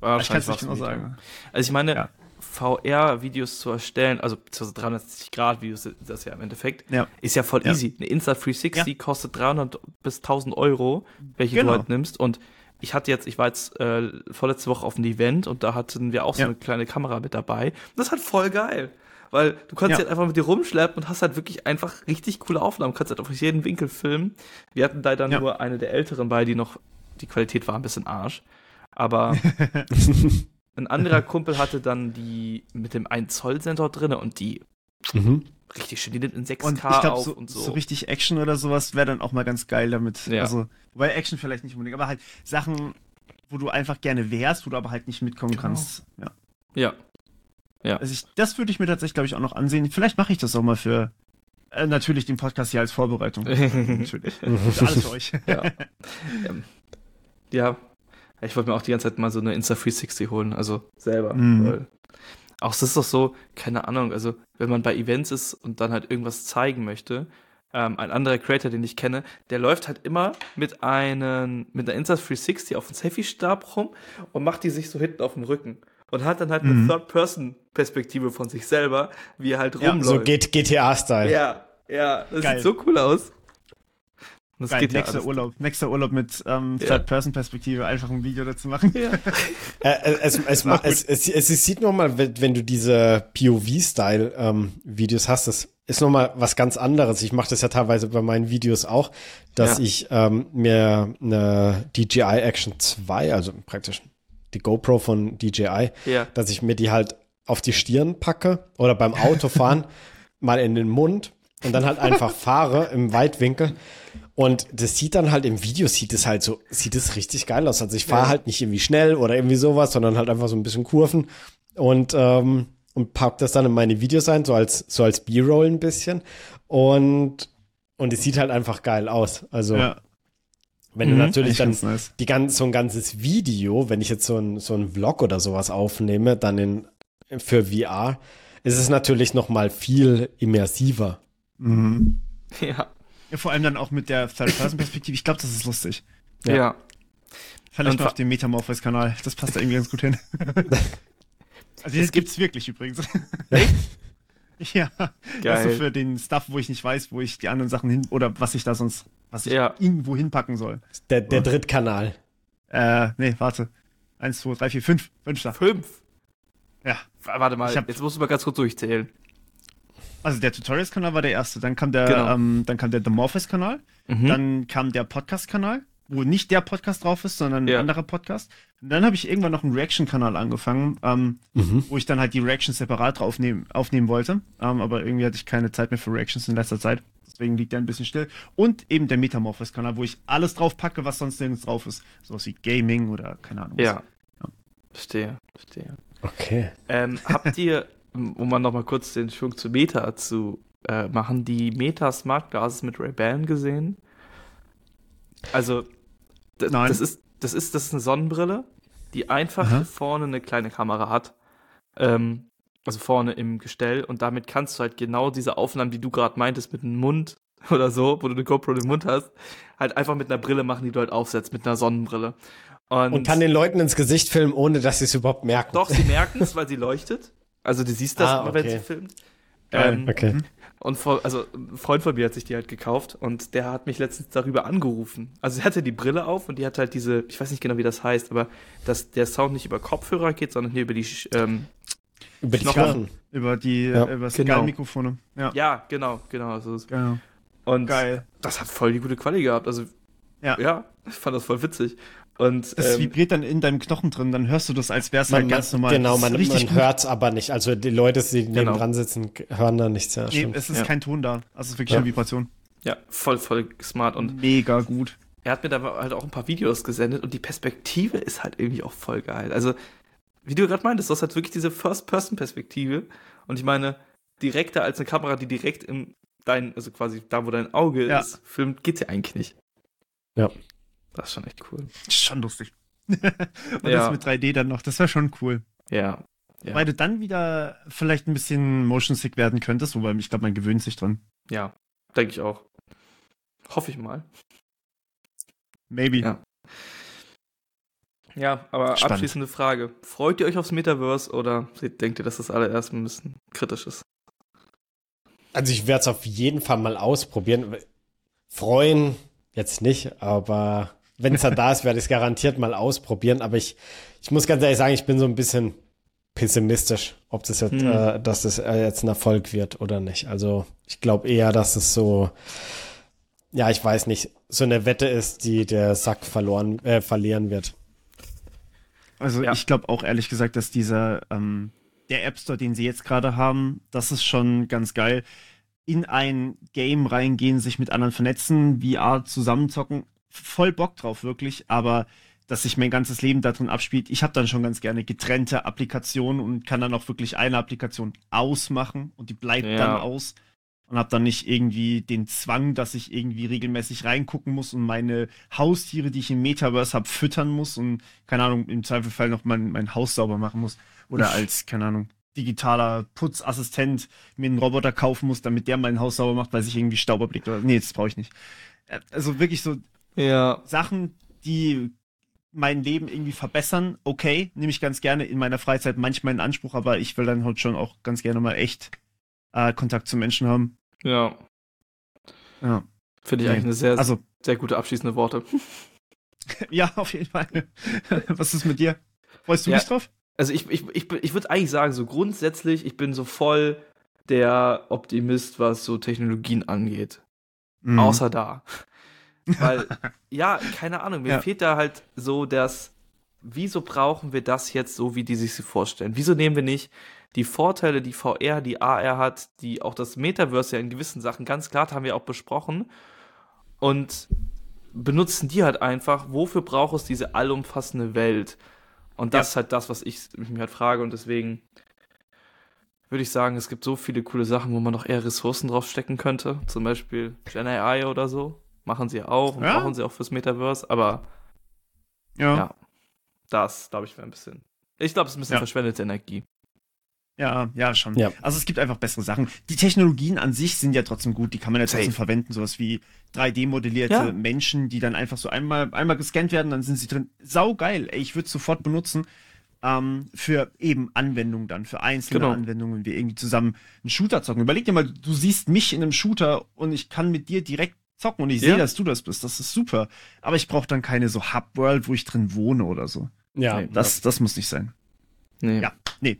Ah, ich kann es nicht genau sagen. Also ich meine, ja. VR-Videos zu erstellen, also 360-Grad-Videos, das ja im Endeffekt, ja. ist ja voll easy. Eine Insta360 kostet 300 bis 1000 Euro, welche genau. du halt nimmst. Und ich hatte jetzt, ich war jetzt äh, vorletzte Woche auf einem Event und da hatten wir auch so eine kleine Kamera mit dabei. Das ist halt voll geil. Weil du kannst ja. halt einfach mit dir rumschleppen und hast halt wirklich einfach richtig coole Aufnahmen. Du kannst halt auf jeden Winkel filmen. Wir hatten da dann ja. nur eine der älteren bei, die noch, die Qualität war ein bisschen Arsch. Aber ein anderer Kumpel hatte dann die mit dem 1 Zoll Sensor drin und die mhm. richtig schön, die nimmt in 6K und ich glaub, auf so, und so. So richtig Action oder sowas wäre dann auch mal ganz geil damit. Ja. Also, wobei Action vielleicht nicht unbedingt, aber halt Sachen, wo du einfach gerne wärst, wo du aber halt nicht mitkommen genau. kannst. Ja. Ja. Ja. Also ich, das würde ich mir tatsächlich, glaube ich, auch noch ansehen. Vielleicht mache ich das auch mal für äh, natürlich den Podcast hier als Vorbereitung. natürlich. für alles für euch. ja. ja. Ich wollte mir auch die ganze Zeit mal so eine Insta360 holen, also selber. Mhm. Auch das ist doch so, keine Ahnung, also wenn man bei Events ist und dann halt irgendwas zeigen möchte, ähm, ein anderer Creator, den ich kenne, der läuft halt immer mit einem, mit einer Insta360 auf dem Selfie-Stab rum und macht die sich so hinten auf dem Rücken und hat dann halt mhm. eine Third-Person-Perspektive von sich selber, wie er halt rumläuft. Ja, so GTA-Style. Ja, ja, das Geil. sieht so cool aus. Das Geil, geht nächster ja Urlaub, nächster Urlaub mit ähm, Third-Person-Perspektive, einfach ein Video dazu machen. Ja. äh, es, es, es, es, es, sieht nochmal, wenn, wenn du diese POV-Style-Videos ähm, hast, das ist nochmal was ganz anderes. Ich mache das ja teilweise bei meinen Videos auch, dass ja. ich ähm, mir eine DJI Action 2, also praktisch die GoPro von DJI, ja. dass ich mir die halt auf die Stirn packe oder beim Autofahren mal in den Mund und dann halt einfach fahre im Weitwinkel. Und das sieht dann halt im Video, sieht es halt so, sieht es richtig geil aus. Also ich fahre ja. halt nicht irgendwie schnell oder irgendwie sowas, sondern halt einfach so ein bisschen Kurven und, ähm, und pack das dann in meine Videos ein, so als, so als B-Roll ein bisschen. Und, und es sieht halt einfach geil aus. Also, ja. wenn mhm, du natürlich dann nice. die ganz, so ein ganzes Video, wenn ich jetzt so ein, so ein Vlog oder sowas aufnehme, dann in, für VR, ist es natürlich noch mal viel immersiver. Mhm. Ja. Ja. Vor allem dann auch mit der Third-Person-Perspektive. Ich glaube, das ist lustig. Ja. ja. Vielleicht mal auf dem Metamorphosis-Kanal. Das passt da irgendwie ganz gut hin. also, das gibt's wirklich übrigens. Echt? ja. Geil. Also für den Stuff, wo ich nicht weiß, wo ich die anderen Sachen hin, oder was ich da sonst, was ich ja. irgendwo hinpacken soll. Der, der Drittkanal. Äh, nee, warte. Eins, zwei, drei, vier, fünf. Fünf da. Fünf? Ja. Warte mal, hab, jetzt musst du mal ganz kurz durchzählen. Also der Tutorials-Kanal war der erste, dann kam der, genau. ähm, dann kam der The Morpheus-Kanal, mhm. dann kam der Podcast-Kanal, wo nicht der Podcast drauf ist, sondern ein anderer Podcast. Und dann habe ich irgendwann noch einen Reaction-Kanal angefangen, ähm, mhm. wo ich dann halt die Reactions separat aufnehmen, aufnehmen wollte. Ähm, aber irgendwie hatte ich keine Zeit mehr für Reactions in letzter Zeit. Deswegen liegt der ein bisschen still. Und eben der Metamorphosis-Kanal, wo ich alles drauf packe, was sonst nirgends drauf ist. Sowas wie Gaming oder keine Ahnung. Ja. ja. Verstehe, verstehe. Okay. Ähm, habt ihr um mal nochmal kurz den Schwung zu Meta zu äh, machen, die Meta Smart Glasses mit Ray-Ban gesehen? Also, Nein. das ist, das ist, das ist eine Sonnenbrille, die einfach Aha. vorne eine kleine Kamera hat. Ähm, also vorne im Gestell und damit kannst du halt genau diese Aufnahmen, die du gerade meintest, mit dem Mund oder so, wo du eine GoPro im Mund hast, halt einfach mit einer Brille machen, die du halt aufsetzt, mit einer Sonnenbrille. Und, und kann den Leuten ins Gesicht filmen, ohne dass sie es überhaupt merken. Doch, sie merken es, weil sie leuchtet. Also du siehst das ah, immer, okay. wenn sie filmt. Ähm, okay. Und vor, also ein Freund von mir hat sich die halt gekauft und der hat mich letztens darüber angerufen. Also er hatte die Brille auf und die hat halt diese, ich weiß nicht genau, wie das heißt, aber dass der Sound nicht über Kopfhörer geht, sondern hier über die ähm, über die Knochen. Über die ja. über genau. Mikrofone. Ja. ja, genau, genau. Also genau. Und Geil. das hat voll die gute Qualität gehabt. Also ja. ja, ich fand das voll witzig. Und, das ähm, vibriert dann in deinem Knochen drin, dann hörst du das, als wär's halt ganz normal. Genau, man, man hört's aber nicht. Also die Leute, die genau. neben dran sitzen, hören da nichts. Ja, nee, es ist ja. kein Ton da. Also es ist wirklich ja. eine Vibration. Ja, voll, voll smart und mega gut. Er hat mir da halt auch ein paar Videos gesendet und die Perspektive ist halt irgendwie auch voll geil. Also, wie du gerade meintest, das hat wirklich diese First-Person-Perspektive. Und ich meine, direkter als eine Kamera, die direkt im dein, also quasi da, wo dein Auge ja. ist, filmt, geht's ja eigentlich nicht. Ja. Das ist schon echt cool. Schon lustig. Und ja. das mit 3D dann noch, das wäre schon cool. Ja. ja. Weil du dann wieder vielleicht ein bisschen motion sick werden könntest, wobei ich glaube, man gewöhnt sich dran. Ja, denke ich auch. Hoffe ich mal. Maybe. Ja. Ja, aber Spannend. abschließende Frage. Freut ihr euch aufs Metaverse oder denkt ihr, dass das allererst ein bisschen kritisch ist? Also ich werde es auf jeden Fall mal ausprobieren. Freuen jetzt nicht, aber wenn es dann da ist, werde ich es garantiert mal ausprobieren. Aber ich, ich muss ganz ehrlich sagen, ich bin so ein bisschen pessimistisch, ob das jetzt, hm. äh, dass das äh, jetzt ein Erfolg wird oder nicht. Also ich glaube eher, dass es so, ja, ich weiß nicht, so eine Wette ist, die der Sack verloren, äh, verlieren wird. Also ja. ich glaube auch ehrlich gesagt, dass dieser ähm, der App Store, den sie jetzt gerade haben, das ist schon ganz geil. In ein Game reingehen, sich mit anderen vernetzen, VR zusammenzocken, voll Bock drauf wirklich, aber dass sich mein ganzes Leben darin abspielt. Ich habe dann schon ganz gerne getrennte Applikationen und kann dann auch wirklich eine Applikation ausmachen und die bleibt ja. dann aus und habe dann nicht irgendwie den Zwang, dass ich irgendwie regelmäßig reingucken muss und meine Haustiere, die ich im Metaverse habe, füttern muss und keine Ahnung, im Zweifelfall noch mein, mein Haus sauber machen muss oder als keine Ahnung digitaler Putzassistent mir einen Roboter kaufen muss, damit der mein Haus sauber macht, weil sich irgendwie Staub erblickt oder nee, das brauche ich nicht. Äh, also wirklich so ja. Sachen, die mein Leben irgendwie verbessern, okay, nehme ich ganz gerne in meiner Freizeit manchmal in Anspruch, aber ich will dann halt schon auch ganz gerne mal echt äh, Kontakt zu Menschen haben. Ja. Ja. Finde ich eigentlich eine sehr, also, sehr gute abschließende Worte. ja, auf jeden Fall. Was ist mit dir? Freust du ja, dich drauf? Also ich, ich, ich, ich würde eigentlich sagen, so grundsätzlich, ich bin so voll der Optimist, was so Technologien angeht. Mhm. Außer da. Weil, ja, keine Ahnung, mir ja. fehlt da halt so das, wieso brauchen wir das jetzt so, wie die sich sie vorstellen? Wieso nehmen wir nicht die Vorteile, die VR, die AR hat, die auch das Metaverse ja in gewissen Sachen ganz klar haben wir auch besprochen und benutzen die halt einfach, wofür braucht es diese allumfassende Welt? Und das ja. ist halt das, was ich mich halt frage und deswegen würde ich sagen, es gibt so viele coole Sachen, wo man noch eher Ressourcen draufstecken könnte. Zum Beispiel Gen AI oder so. Machen sie auch und ja. brauchen sie auch fürs Metaverse, aber ja, ja das, glaube ich, wäre ein bisschen. Ich glaube, es ist ein bisschen ja. verschwendete Energie. Ja, ja, schon. Ja. Also es gibt einfach bessere Sachen. Die Technologien an sich sind ja trotzdem gut, die kann man ja trotzdem Safe. verwenden, sowas wie 3D-modellierte ja. Menschen, die dann einfach so einmal, einmal gescannt werden, dann sind sie drin. Sau geil, ey, ich würde es sofort benutzen. Ähm, für eben Anwendungen dann, für einzelne genau. Anwendungen, wie irgendwie zusammen einen Shooter zocken. Überleg dir mal, du siehst mich in einem Shooter und ich kann mit dir direkt zocken und ich ja. sehe, dass du das bist. Das ist super. Aber ich brauche dann keine so Hub-World, wo ich drin wohne oder so. Ja. Nee, das, das muss nicht sein. Nee. Ja, nee.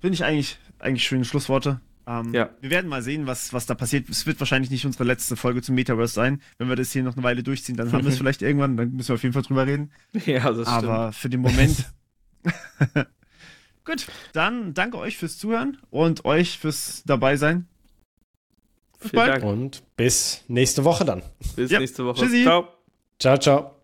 Finde ich eigentlich, eigentlich schöne Schlussworte. Ähm, ja. Wir werden mal sehen, was, was da passiert. Es wird wahrscheinlich nicht unsere letzte Folge zum Metaverse sein. Wenn wir das hier noch eine Weile durchziehen, dann haben wir es vielleicht irgendwann. Dann müssen wir auf jeden Fall drüber reden. Ja, das stimmt. Aber für den Moment. Gut, dann danke euch fürs Zuhören und euch fürs dabei sein. Bis bald. Und bis nächste Woche dann. Bis ja. nächste Woche. Tschüssi. Ciao. Ciao, ciao.